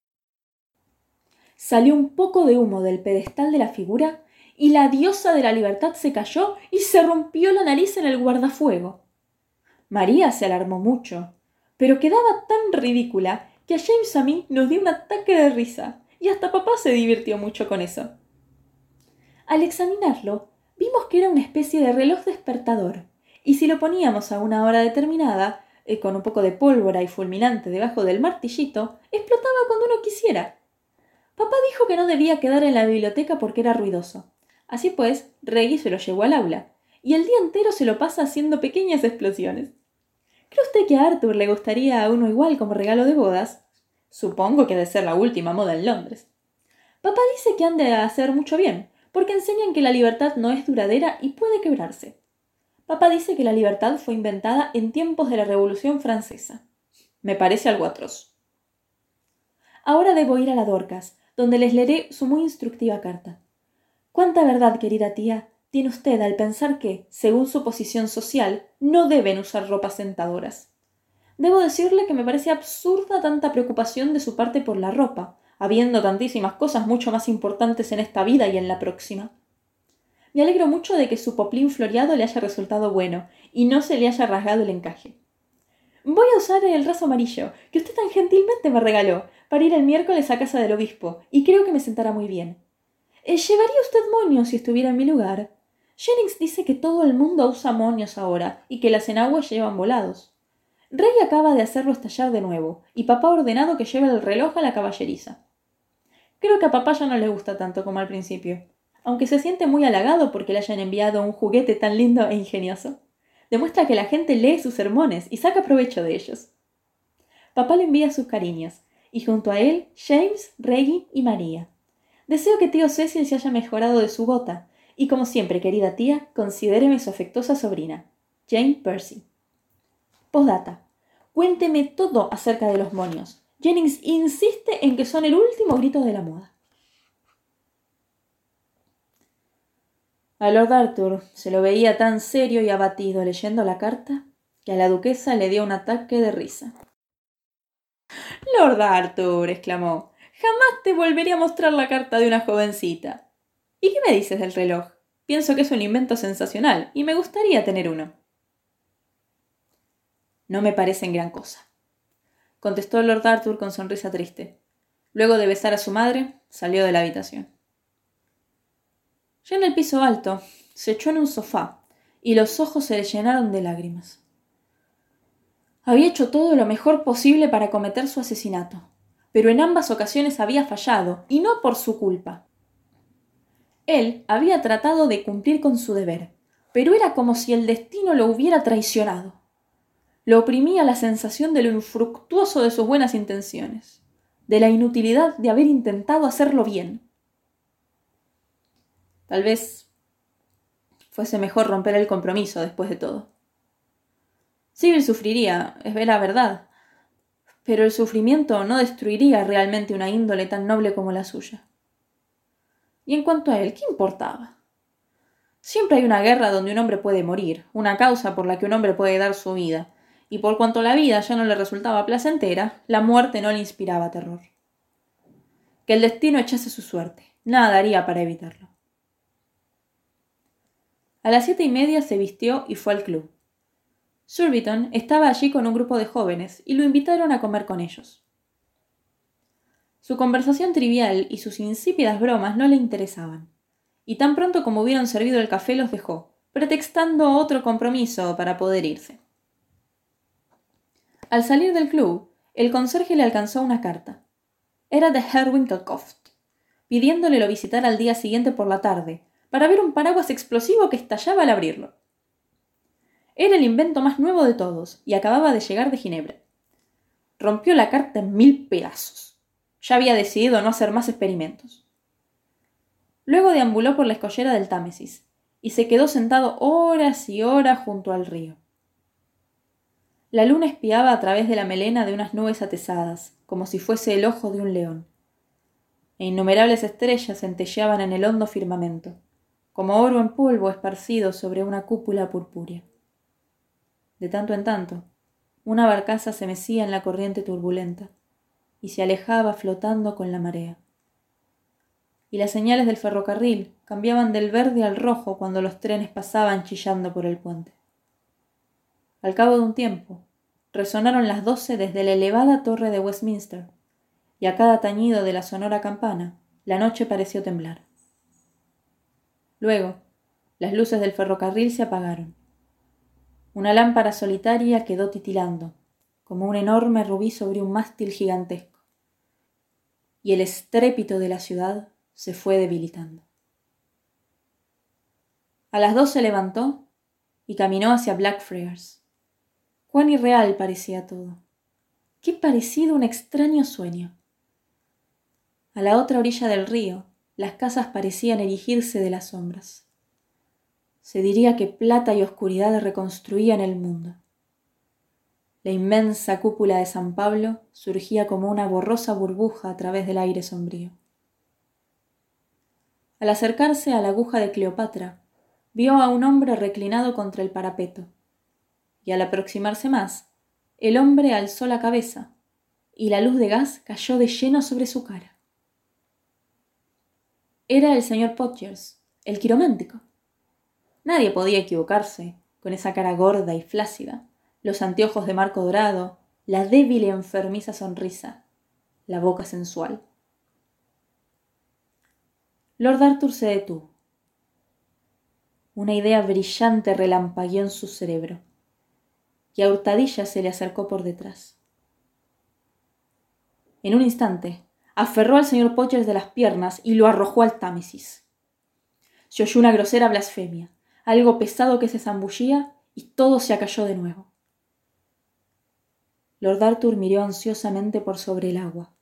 Salió un poco de humo del pedestal de la figura y la diosa de la libertad se cayó y se rompió la nariz en el guardafuego. María se alarmó mucho, pero quedaba tan ridícula que a James a mí nos dio un ataque de risa, y hasta papá se divirtió mucho con eso. Al examinarlo, vimos que era una especie de reloj despertador, y si lo poníamos a una hora determinada, eh, con un poco de pólvora y fulminante debajo del martillito, explotaba cuando uno quisiera. Papá dijo que no debía quedar en la biblioteca porque era ruidoso. Así pues, Reggie se lo llevó al aula, y el día entero se lo pasa haciendo pequeñas explosiones. ¿Cree usted que a Arthur le gustaría a uno igual como regalo de bodas? Supongo que ha de ser la última moda en Londres. Papá dice que han de hacer mucho bien, porque enseñan que la libertad no es duradera y puede quebrarse. Papá dice que la libertad fue inventada en tiempos de la Revolución Francesa. Me parece algo atroz. Ahora debo ir a la Dorcas, donde les leeré su muy instructiva carta. Cuánta verdad, querida tía, tiene usted al pensar que, según su posición social, no deben usar ropas sentadoras. Debo decirle que me parece absurda tanta preocupación de su parte por la ropa, habiendo tantísimas cosas mucho más importantes en esta vida y en la próxima. Me alegro mucho de que su poplín floreado le haya resultado bueno y no se le haya rasgado el encaje. Voy a usar el raso amarillo, que usted tan gentilmente me regaló, para ir el miércoles a casa del obispo, y creo que me sentará muy bien. Eh, ¿Llevaría usted moño si estuviera en mi lugar? Jennings dice que todo el mundo usa moños ahora y que las enaguas llevan volados. Rey acaba de hacerlo estallar de nuevo, y papá ha ordenado que lleve el reloj a la caballeriza. Creo que a papá ya no le gusta tanto como al principio aunque se siente muy halagado porque le hayan enviado un juguete tan lindo e ingenioso. Demuestra que la gente lee sus sermones y saca provecho de ellos. Papá le envía sus cariños, y junto a él, James, Reggie y María. Deseo que tío Cecil se haya mejorado de su gota, y como siempre, querida tía, considéreme su afectuosa sobrina, Jane Percy. Postdata. Cuénteme todo acerca de los monios. Jennings insiste en que son el último grito de la moda. A Lord Arthur se lo veía tan serio y abatido leyendo la carta que a la duquesa le dio un ataque de risa. Lord Arthur, exclamó, jamás te volvería a mostrar la carta de una jovencita. ¿Y qué me dices del reloj? Pienso que es un invento sensacional y me gustaría tener uno. No me parecen gran cosa, contestó Lord Arthur con sonrisa triste. Luego de besar a su madre, salió de la habitación. Ya en el piso alto, se echó en un sofá y los ojos se le llenaron de lágrimas. Había hecho todo lo mejor posible para cometer su asesinato, pero en ambas ocasiones había fallado, y no por su culpa. Él había tratado de cumplir con su deber, pero era como si el destino lo hubiera traicionado. Lo oprimía la sensación de lo infructuoso de sus buenas intenciones, de la inutilidad de haber intentado hacerlo bien. Tal vez fuese mejor romper el compromiso después de todo. Sibyl sufriría, es la verdad, pero el sufrimiento no destruiría realmente una índole tan noble como la suya. Y en cuanto a él, ¿qué importaba? Siempre hay una guerra donde un hombre puede morir, una causa por la que un hombre puede dar su vida, y por cuanto la vida ya no le resultaba placentera, la muerte no le inspiraba terror. Que el destino echase su suerte, nada haría para evitarlo. A las siete y media se vistió y fue al club. Surbiton estaba allí con un grupo de jóvenes y lo invitaron a comer con ellos. Su conversación trivial y sus insípidas bromas no le interesaban, y tan pronto como hubieron servido el café los dejó, pretextando otro compromiso para poder irse. Al salir del club, el conserje le alcanzó una carta. Era de Herr Winkelkoft, pidiéndole lo visitara al día siguiente por la tarde, para ver un paraguas explosivo que estallaba al abrirlo. Era el invento más nuevo de todos, y acababa de llegar de Ginebra. Rompió la carta en mil pedazos. Ya había decidido no hacer más experimentos. Luego deambuló por la escollera del Támesis, y se quedó sentado horas y horas junto al río. La luna espiaba a través de la melena de unas nubes atesadas, como si fuese el ojo de un león. E innumerables estrellas centelleaban en el hondo firmamento como oro en polvo esparcido sobre una cúpula purpúrea. De tanto en tanto, una barcaza se mecía en la corriente turbulenta y se alejaba flotando con la marea. y las señales del ferrocarril cambiaban del verde al rojo cuando los trenes pasaban chillando por el puente. Al cabo de un tiempo, resonaron las doce desde la elevada torre de Westminster, y a cada tañido de la sonora campana, la noche pareció temblar. Luego, las luces del ferrocarril se apagaron. Una lámpara solitaria quedó titilando, como un enorme rubí sobre un mástil gigantesco, y el estrépito de la ciudad se fue debilitando. A las dos se levantó y caminó hacia Blackfriars. Cuán irreal parecía todo. Qué parecido un extraño sueño. A la otra orilla del río, las casas parecían erigirse de las sombras. Se diría que plata y oscuridad reconstruían el mundo. La inmensa cúpula de San Pablo surgía como una borrosa burbuja a través del aire sombrío. Al acercarse a la aguja de Cleopatra, vio a un hombre reclinado contra el parapeto, y al aproximarse más, el hombre alzó la cabeza, y la luz de gas cayó de lleno sobre su cara. Era el señor Podgers, el quiromántico. Nadie podía equivocarse, con esa cara gorda y flácida, los anteojos de marco dorado, la débil y enfermiza sonrisa, la boca sensual. Lord Arthur se detuvo. Una idea brillante relampagueó en su cerebro, y a hurtadilla se le acercó por detrás. En un instante, aferró al señor Pochers de las piernas y lo arrojó al Támesis. Se oyó una grosera blasfemia, algo pesado que se zambullía y todo se acalló de nuevo. Lord Arthur miró ansiosamente por sobre el agua,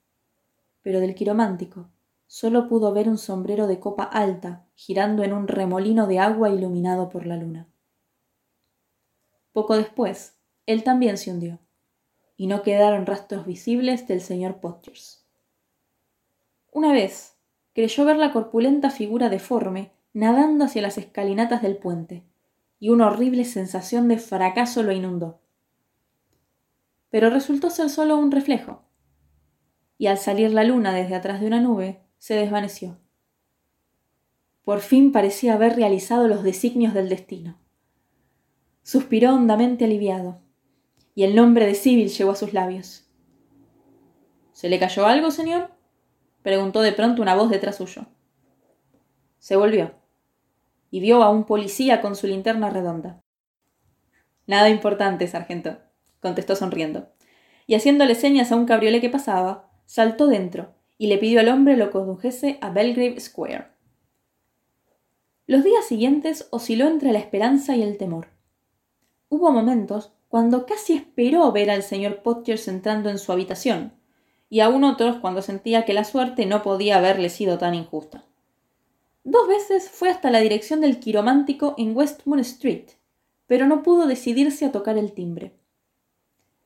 pero del quiromántico solo pudo ver un sombrero de copa alta girando en un remolino de agua iluminado por la luna. Poco después, él también se hundió, y no quedaron rastros visibles del señor Podgers. Una vez creyó ver la corpulenta figura deforme nadando hacia las escalinatas del puente, y una horrible sensación de fracaso lo inundó. Pero resultó ser solo un reflejo, y al salir la luna desde atrás de una nube, se desvaneció. Por fin parecía haber realizado los designios del destino. Suspiró hondamente aliviado, y el nombre de Sibyl llegó a sus labios. ¿Se le cayó algo, señor? preguntó de pronto una voz detrás suyo. Se volvió y vio a un policía con su linterna redonda. Nada importante, sargento, contestó sonriendo, y haciéndole señas a un cabriolé que pasaba, saltó dentro y le pidió al hombre lo condujese a Belgrave Square. Los días siguientes osciló entre la esperanza y el temor. Hubo momentos cuando casi esperó ver al señor Podgers entrando en su habitación, y aún otros cuando sentía que la suerte no podía haberle sido tan injusta. Dos veces fue hasta la dirección del quiromántico en Westmoor Street, pero no pudo decidirse a tocar el timbre.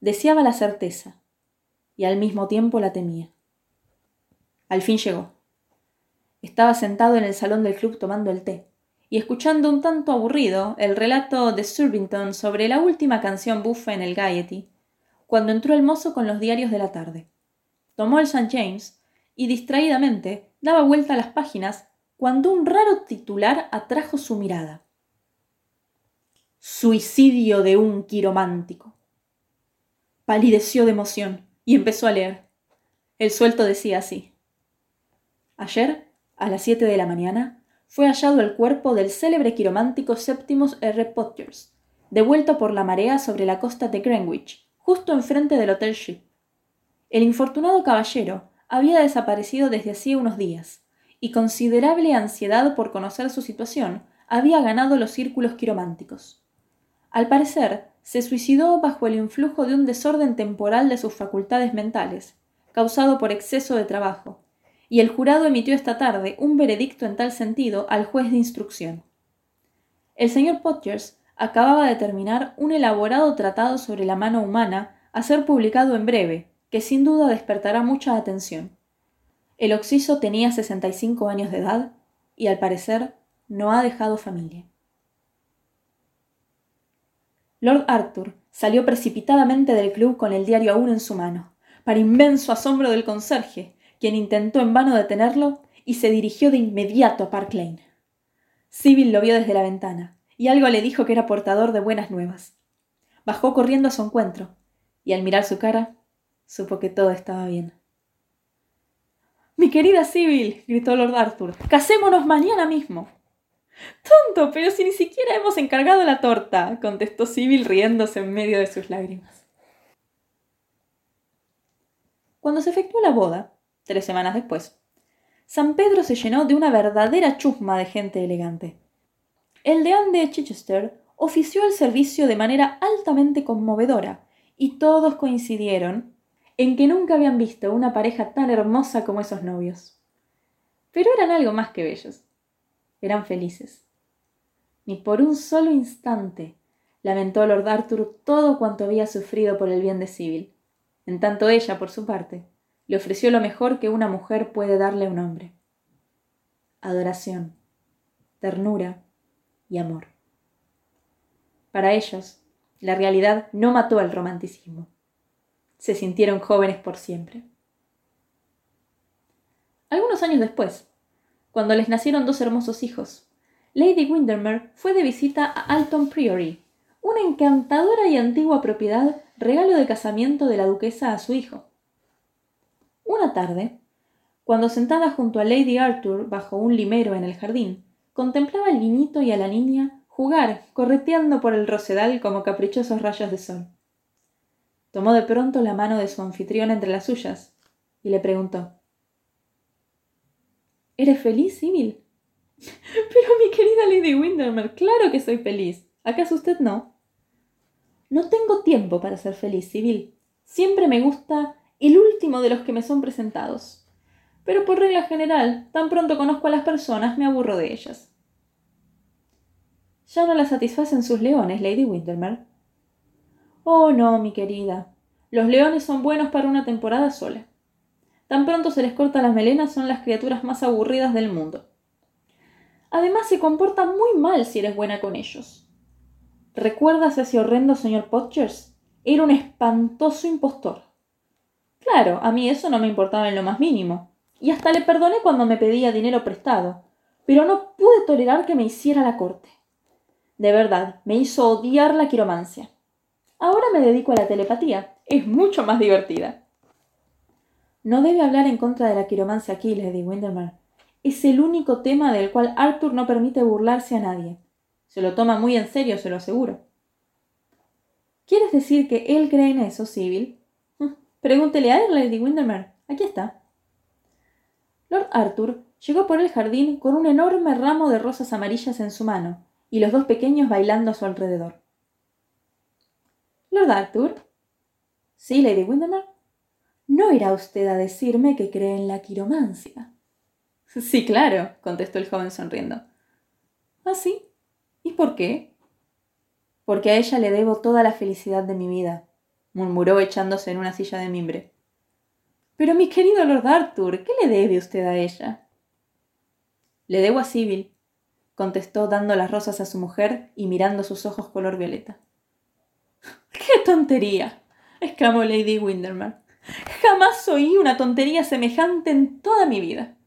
Deseaba la certeza, y al mismo tiempo la temía. Al fin llegó. Estaba sentado en el salón del club tomando el té, y escuchando un tanto aburrido el relato de Surbiton sobre la última canción bufa en el Gaiety, cuando entró el mozo con los diarios de la tarde tomó el St. James y distraídamente daba vuelta a las páginas cuando un raro titular atrajo su mirada. Suicidio de un quiromántico. Palideció de emoción y empezó a leer. El suelto decía así. Ayer, a las siete de la mañana, fue hallado el cuerpo del célebre quiromántico Septimus R. Podgers, devuelto por la marea sobre la costa de Greenwich, justo enfrente del Hotel Ship. El infortunado caballero había desaparecido desde hacía unos días, y considerable ansiedad por conocer su situación había ganado los círculos quirománticos. Al parecer, se suicidó bajo el influjo de un desorden temporal de sus facultades mentales, causado por exceso de trabajo, y el jurado emitió esta tarde un veredicto en tal sentido al juez de instrucción. El señor Podgers acababa de terminar un elaborado tratado sobre la mano humana a ser publicado en breve, que sin duda despertará mucha atención. El occiso tenía 65 años de edad y al parecer no ha dejado familia. Lord Arthur salió precipitadamente del club con el diario aún en su mano, para inmenso asombro del conserje, quien intentó en vano detenerlo y se dirigió de inmediato a Park Lane. Sibyl lo vio desde la ventana, y algo le dijo que era portador de buenas nuevas. Bajó corriendo a su encuentro, y al mirar su cara, supo que todo estaba bien. Mi querida Sibyl, gritó Lord Arthur, casémonos mañana mismo. Tonto, pero si ni siquiera hemos encargado la torta, contestó Sibyl riéndose en medio de sus lágrimas. Cuando se efectuó la boda, tres semanas después, San Pedro se llenó de una verdadera chusma de gente elegante. El deán de Chichester ofició el servicio de manera altamente conmovedora, y todos coincidieron en que nunca habían visto una pareja tan hermosa como esos novios. Pero eran algo más que bellos. Eran felices. Ni por un solo instante lamentó Lord Arthur todo cuanto había sufrido por el bien de Sibyl, en tanto ella, por su parte, le ofreció lo mejor que una mujer puede darle a un hombre. Adoración, ternura y amor. Para ellos, la realidad no mató al romanticismo. Se sintieron jóvenes por siempre. Algunos años después, cuando les nacieron dos hermosos hijos, Lady Windermere fue de visita a Alton Priory, una encantadora y antigua propiedad regalo de casamiento de la duquesa a su hijo. Una tarde, cuando sentada junto a Lady Arthur bajo un limero en el jardín, contemplaba al niñito y a la niña jugar, correteando por el rosedal como caprichosos rayos de sol. Tomó de pronto la mano de su anfitrión entre las suyas y le preguntó ¿Eres feliz, Sibyl? Pero mi querida Lady Windermere, claro que soy feliz. ¿Acaso usted no? No tengo tiempo para ser feliz, Sibyl. Siempre me gusta el último de los que me son presentados. Pero por regla general, tan pronto conozco a las personas, me aburro de ellas. Ya no la satisfacen sus leones, Lady Windermere. Oh, no, mi querida. Los leones son buenos para una temporada sola. Tan pronto se les corta las melenas son las criaturas más aburridas del mundo. Además se comportan muy mal si eres buena con ellos. ¿Recuerdas ese horrendo señor Podgers? Era un espantoso impostor. Claro, a mí eso no me importaba en lo más mínimo, y hasta le perdoné cuando me pedía dinero prestado, pero no pude tolerar que me hiciera la corte. De verdad, me hizo odiar la quiromancia. Ahora me dedico a la telepatía. Es mucho más divertida. No debe hablar en contra de la quiromancia aquí, Lady Windermere. Es el único tema del cual Arthur no permite burlarse a nadie. Se lo toma muy en serio, se lo aseguro. ¿Quieres decir que él cree en eso, Sibyl? Pregúntele a él, Lady Windermere. Aquí está. Lord Arthur llegó por el jardín con un enorme ramo de rosas amarillas en su mano, y los dos pequeños bailando a su alrededor. Lord Arthur. Sí, Lady Windermere. No irá usted a decirme que cree en la quiromancia. Sí, claro, contestó el joven sonriendo. ¿Ah, sí? ¿Y por qué? Porque a ella le debo toda la felicidad de mi vida, murmuró echándose en una silla de mimbre. Pero mi querido Lord Arthur, ¿qué le debe usted a ella? Le debo a Sibyl, contestó dando las rosas a su mujer y mirando sus ojos color violeta. ¡Qué tontería! exclamó Lady Windermere. Jamás oí una tontería semejante en toda mi vida.